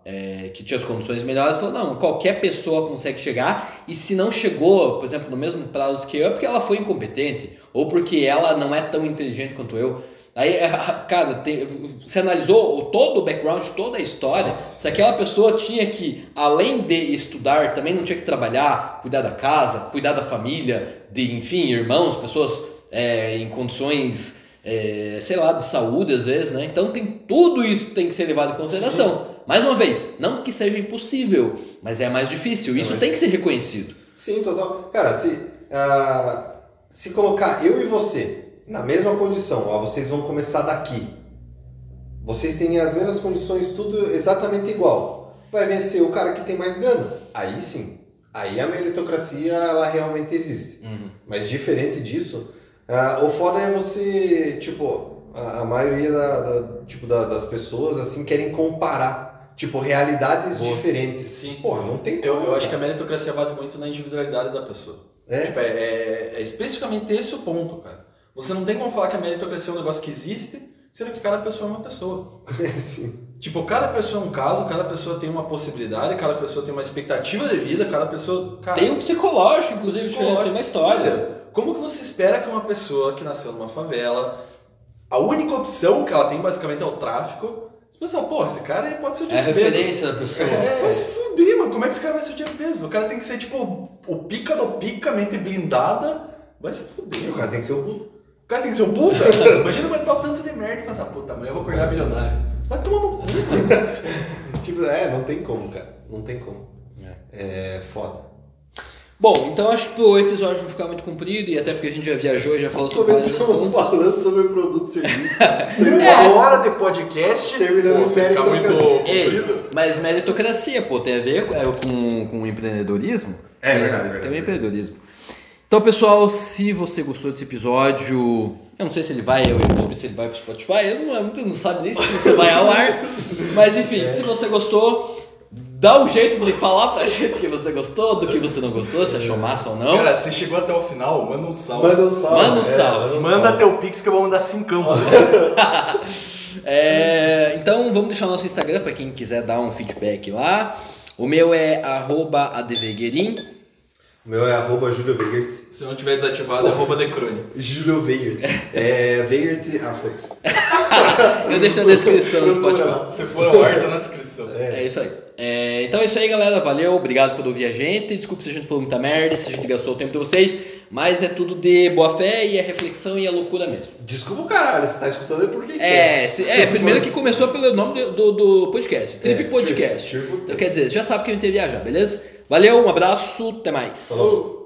é, que tinha as condições melhores falou, não, qualquer pessoa consegue chegar e se não chegou, por exemplo, no mesmo prazo que eu, é porque ela foi incompetente ou porque ela não é tão inteligente quanto eu. Aí, é, cara, tem, você analisou todo o background, toda a história, Nossa. se aquela pessoa tinha que, além de estudar, também não tinha que trabalhar, cuidar da casa, cuidar da família, de, enfim, irmãos, pessoas é, em condições, é, sei lá, de saúde às vezes, né? Então tem tudo isso que tem que ser levado em consideração. Mais uma vez, não que seja impossível, mas é mais difícil. Isso tem que ser reconhecido. Sim, total. Cara, se, ah, se colocar eu e você na mesma condição, ó, vocês vão começar daqui. Vocês têm as mesmas condições, tudo exatamente igual. Vai vencer o cara que tem mais gana. Aí sim. Aí a meritocracia ela realmente existe. Mas diferente disso, ah, o foda é você, tipo, a, a maioria da, da- tipo, da- das pessoas assim querem comparar, tipo, realidades Boa. diferentes. Sim. Porra, não tem Eu, como, eu acho que a meritocracia bate muito na individualidade da pessoa. É? Tipo, é, é- é especificamente esse o ponto, cara. Você não tem como falar que a meritocracia é um negócio que existe, sendo que cada pessoa é uma pessoa. Sim. Tipo, cada pessoa é um caso, cada pessoa tem uma possibilidade, cada pessoa tem uma expectativa de vida, cada pessoa. Cara, Tem um psicológico, inclusive, psicológico. tem uma história. Olha, Como que você espera que uma pessoa que nasceu numa favela, a única opção que ela tem basicamente é o tráfico, você pensa, porra, esse cara aí pode ser o É a Jeff referência da pessoa. Vai se fuder, mano. Como é que esse cara vai ser o Jeff Bezos? O cara tem que ser, tipo, o pica do pica, mente blindada. Vai se fuder, O cara tem que ser o puto. O cara tem que ser um puta? Imagina aguentar o tanto de merda e pensar, puta, amanhã eu vou acordar bilionário. Vai tomar no cu. tipo, é, não tem como, cara. Não tem como. É foda. Bom, então acho que o episódio não ficar muito comprido e até porque a gente já viajou e já falou sobre vários Começamos assuntos. falando sobre produto e serviço. Uma hora de podcast. Terminando Pô, o se ficar muito comprido. mas meritocracia, pô, tem a ver com, é, com, com empreendedorismo? É Tem- verdade, é verdade. Tem empreendedorismo. Então, pessoal, se você gostou desse episódio, eu não sei se ele vai ao YouTube, se ele vai pro Spotify, eu não, muito não sabe nem se isso vai ao ar. Mas enfim, se você gostou, dá um jeito de falar pra gente que você gostou, do que você não gostou, se achou massa ou não. Cara, se chegou até o final, manda um salve. Manda um salve. Manda um salve. Manda teu pix que eu vou mandar 5 campos. É, então vamos deixar o nosso Instagram para quem quiser dar um feedback lá. O meu é. O meu é arroba Júlio Weigert. Se não tiver desativado, é arroba decrone. Júlio Weigert. É, Weigert... Ah, foda-se. Eu deixo na descrição no Spotify. Se for ao ar, tá na descrição. É isso aí. É, então é isso aí, galera. Valeu, obrigado por ouvir a gente. Desculpa se a gente falou muita merda, se a gente gastou o tempo de vocês, mas é tudo de boa fé e é reflexão e é loucura mesmo. Desculpa o caralho, você tá escutando é porque É, se- é primeiro que começou pelo nome do, do, do podcast, Trip É, Podcast. Trip- Trip Podcast. Então quer dizer, já sabe que a gente ia viajar, beleza? Valeu, um abraço, até mais. Falou.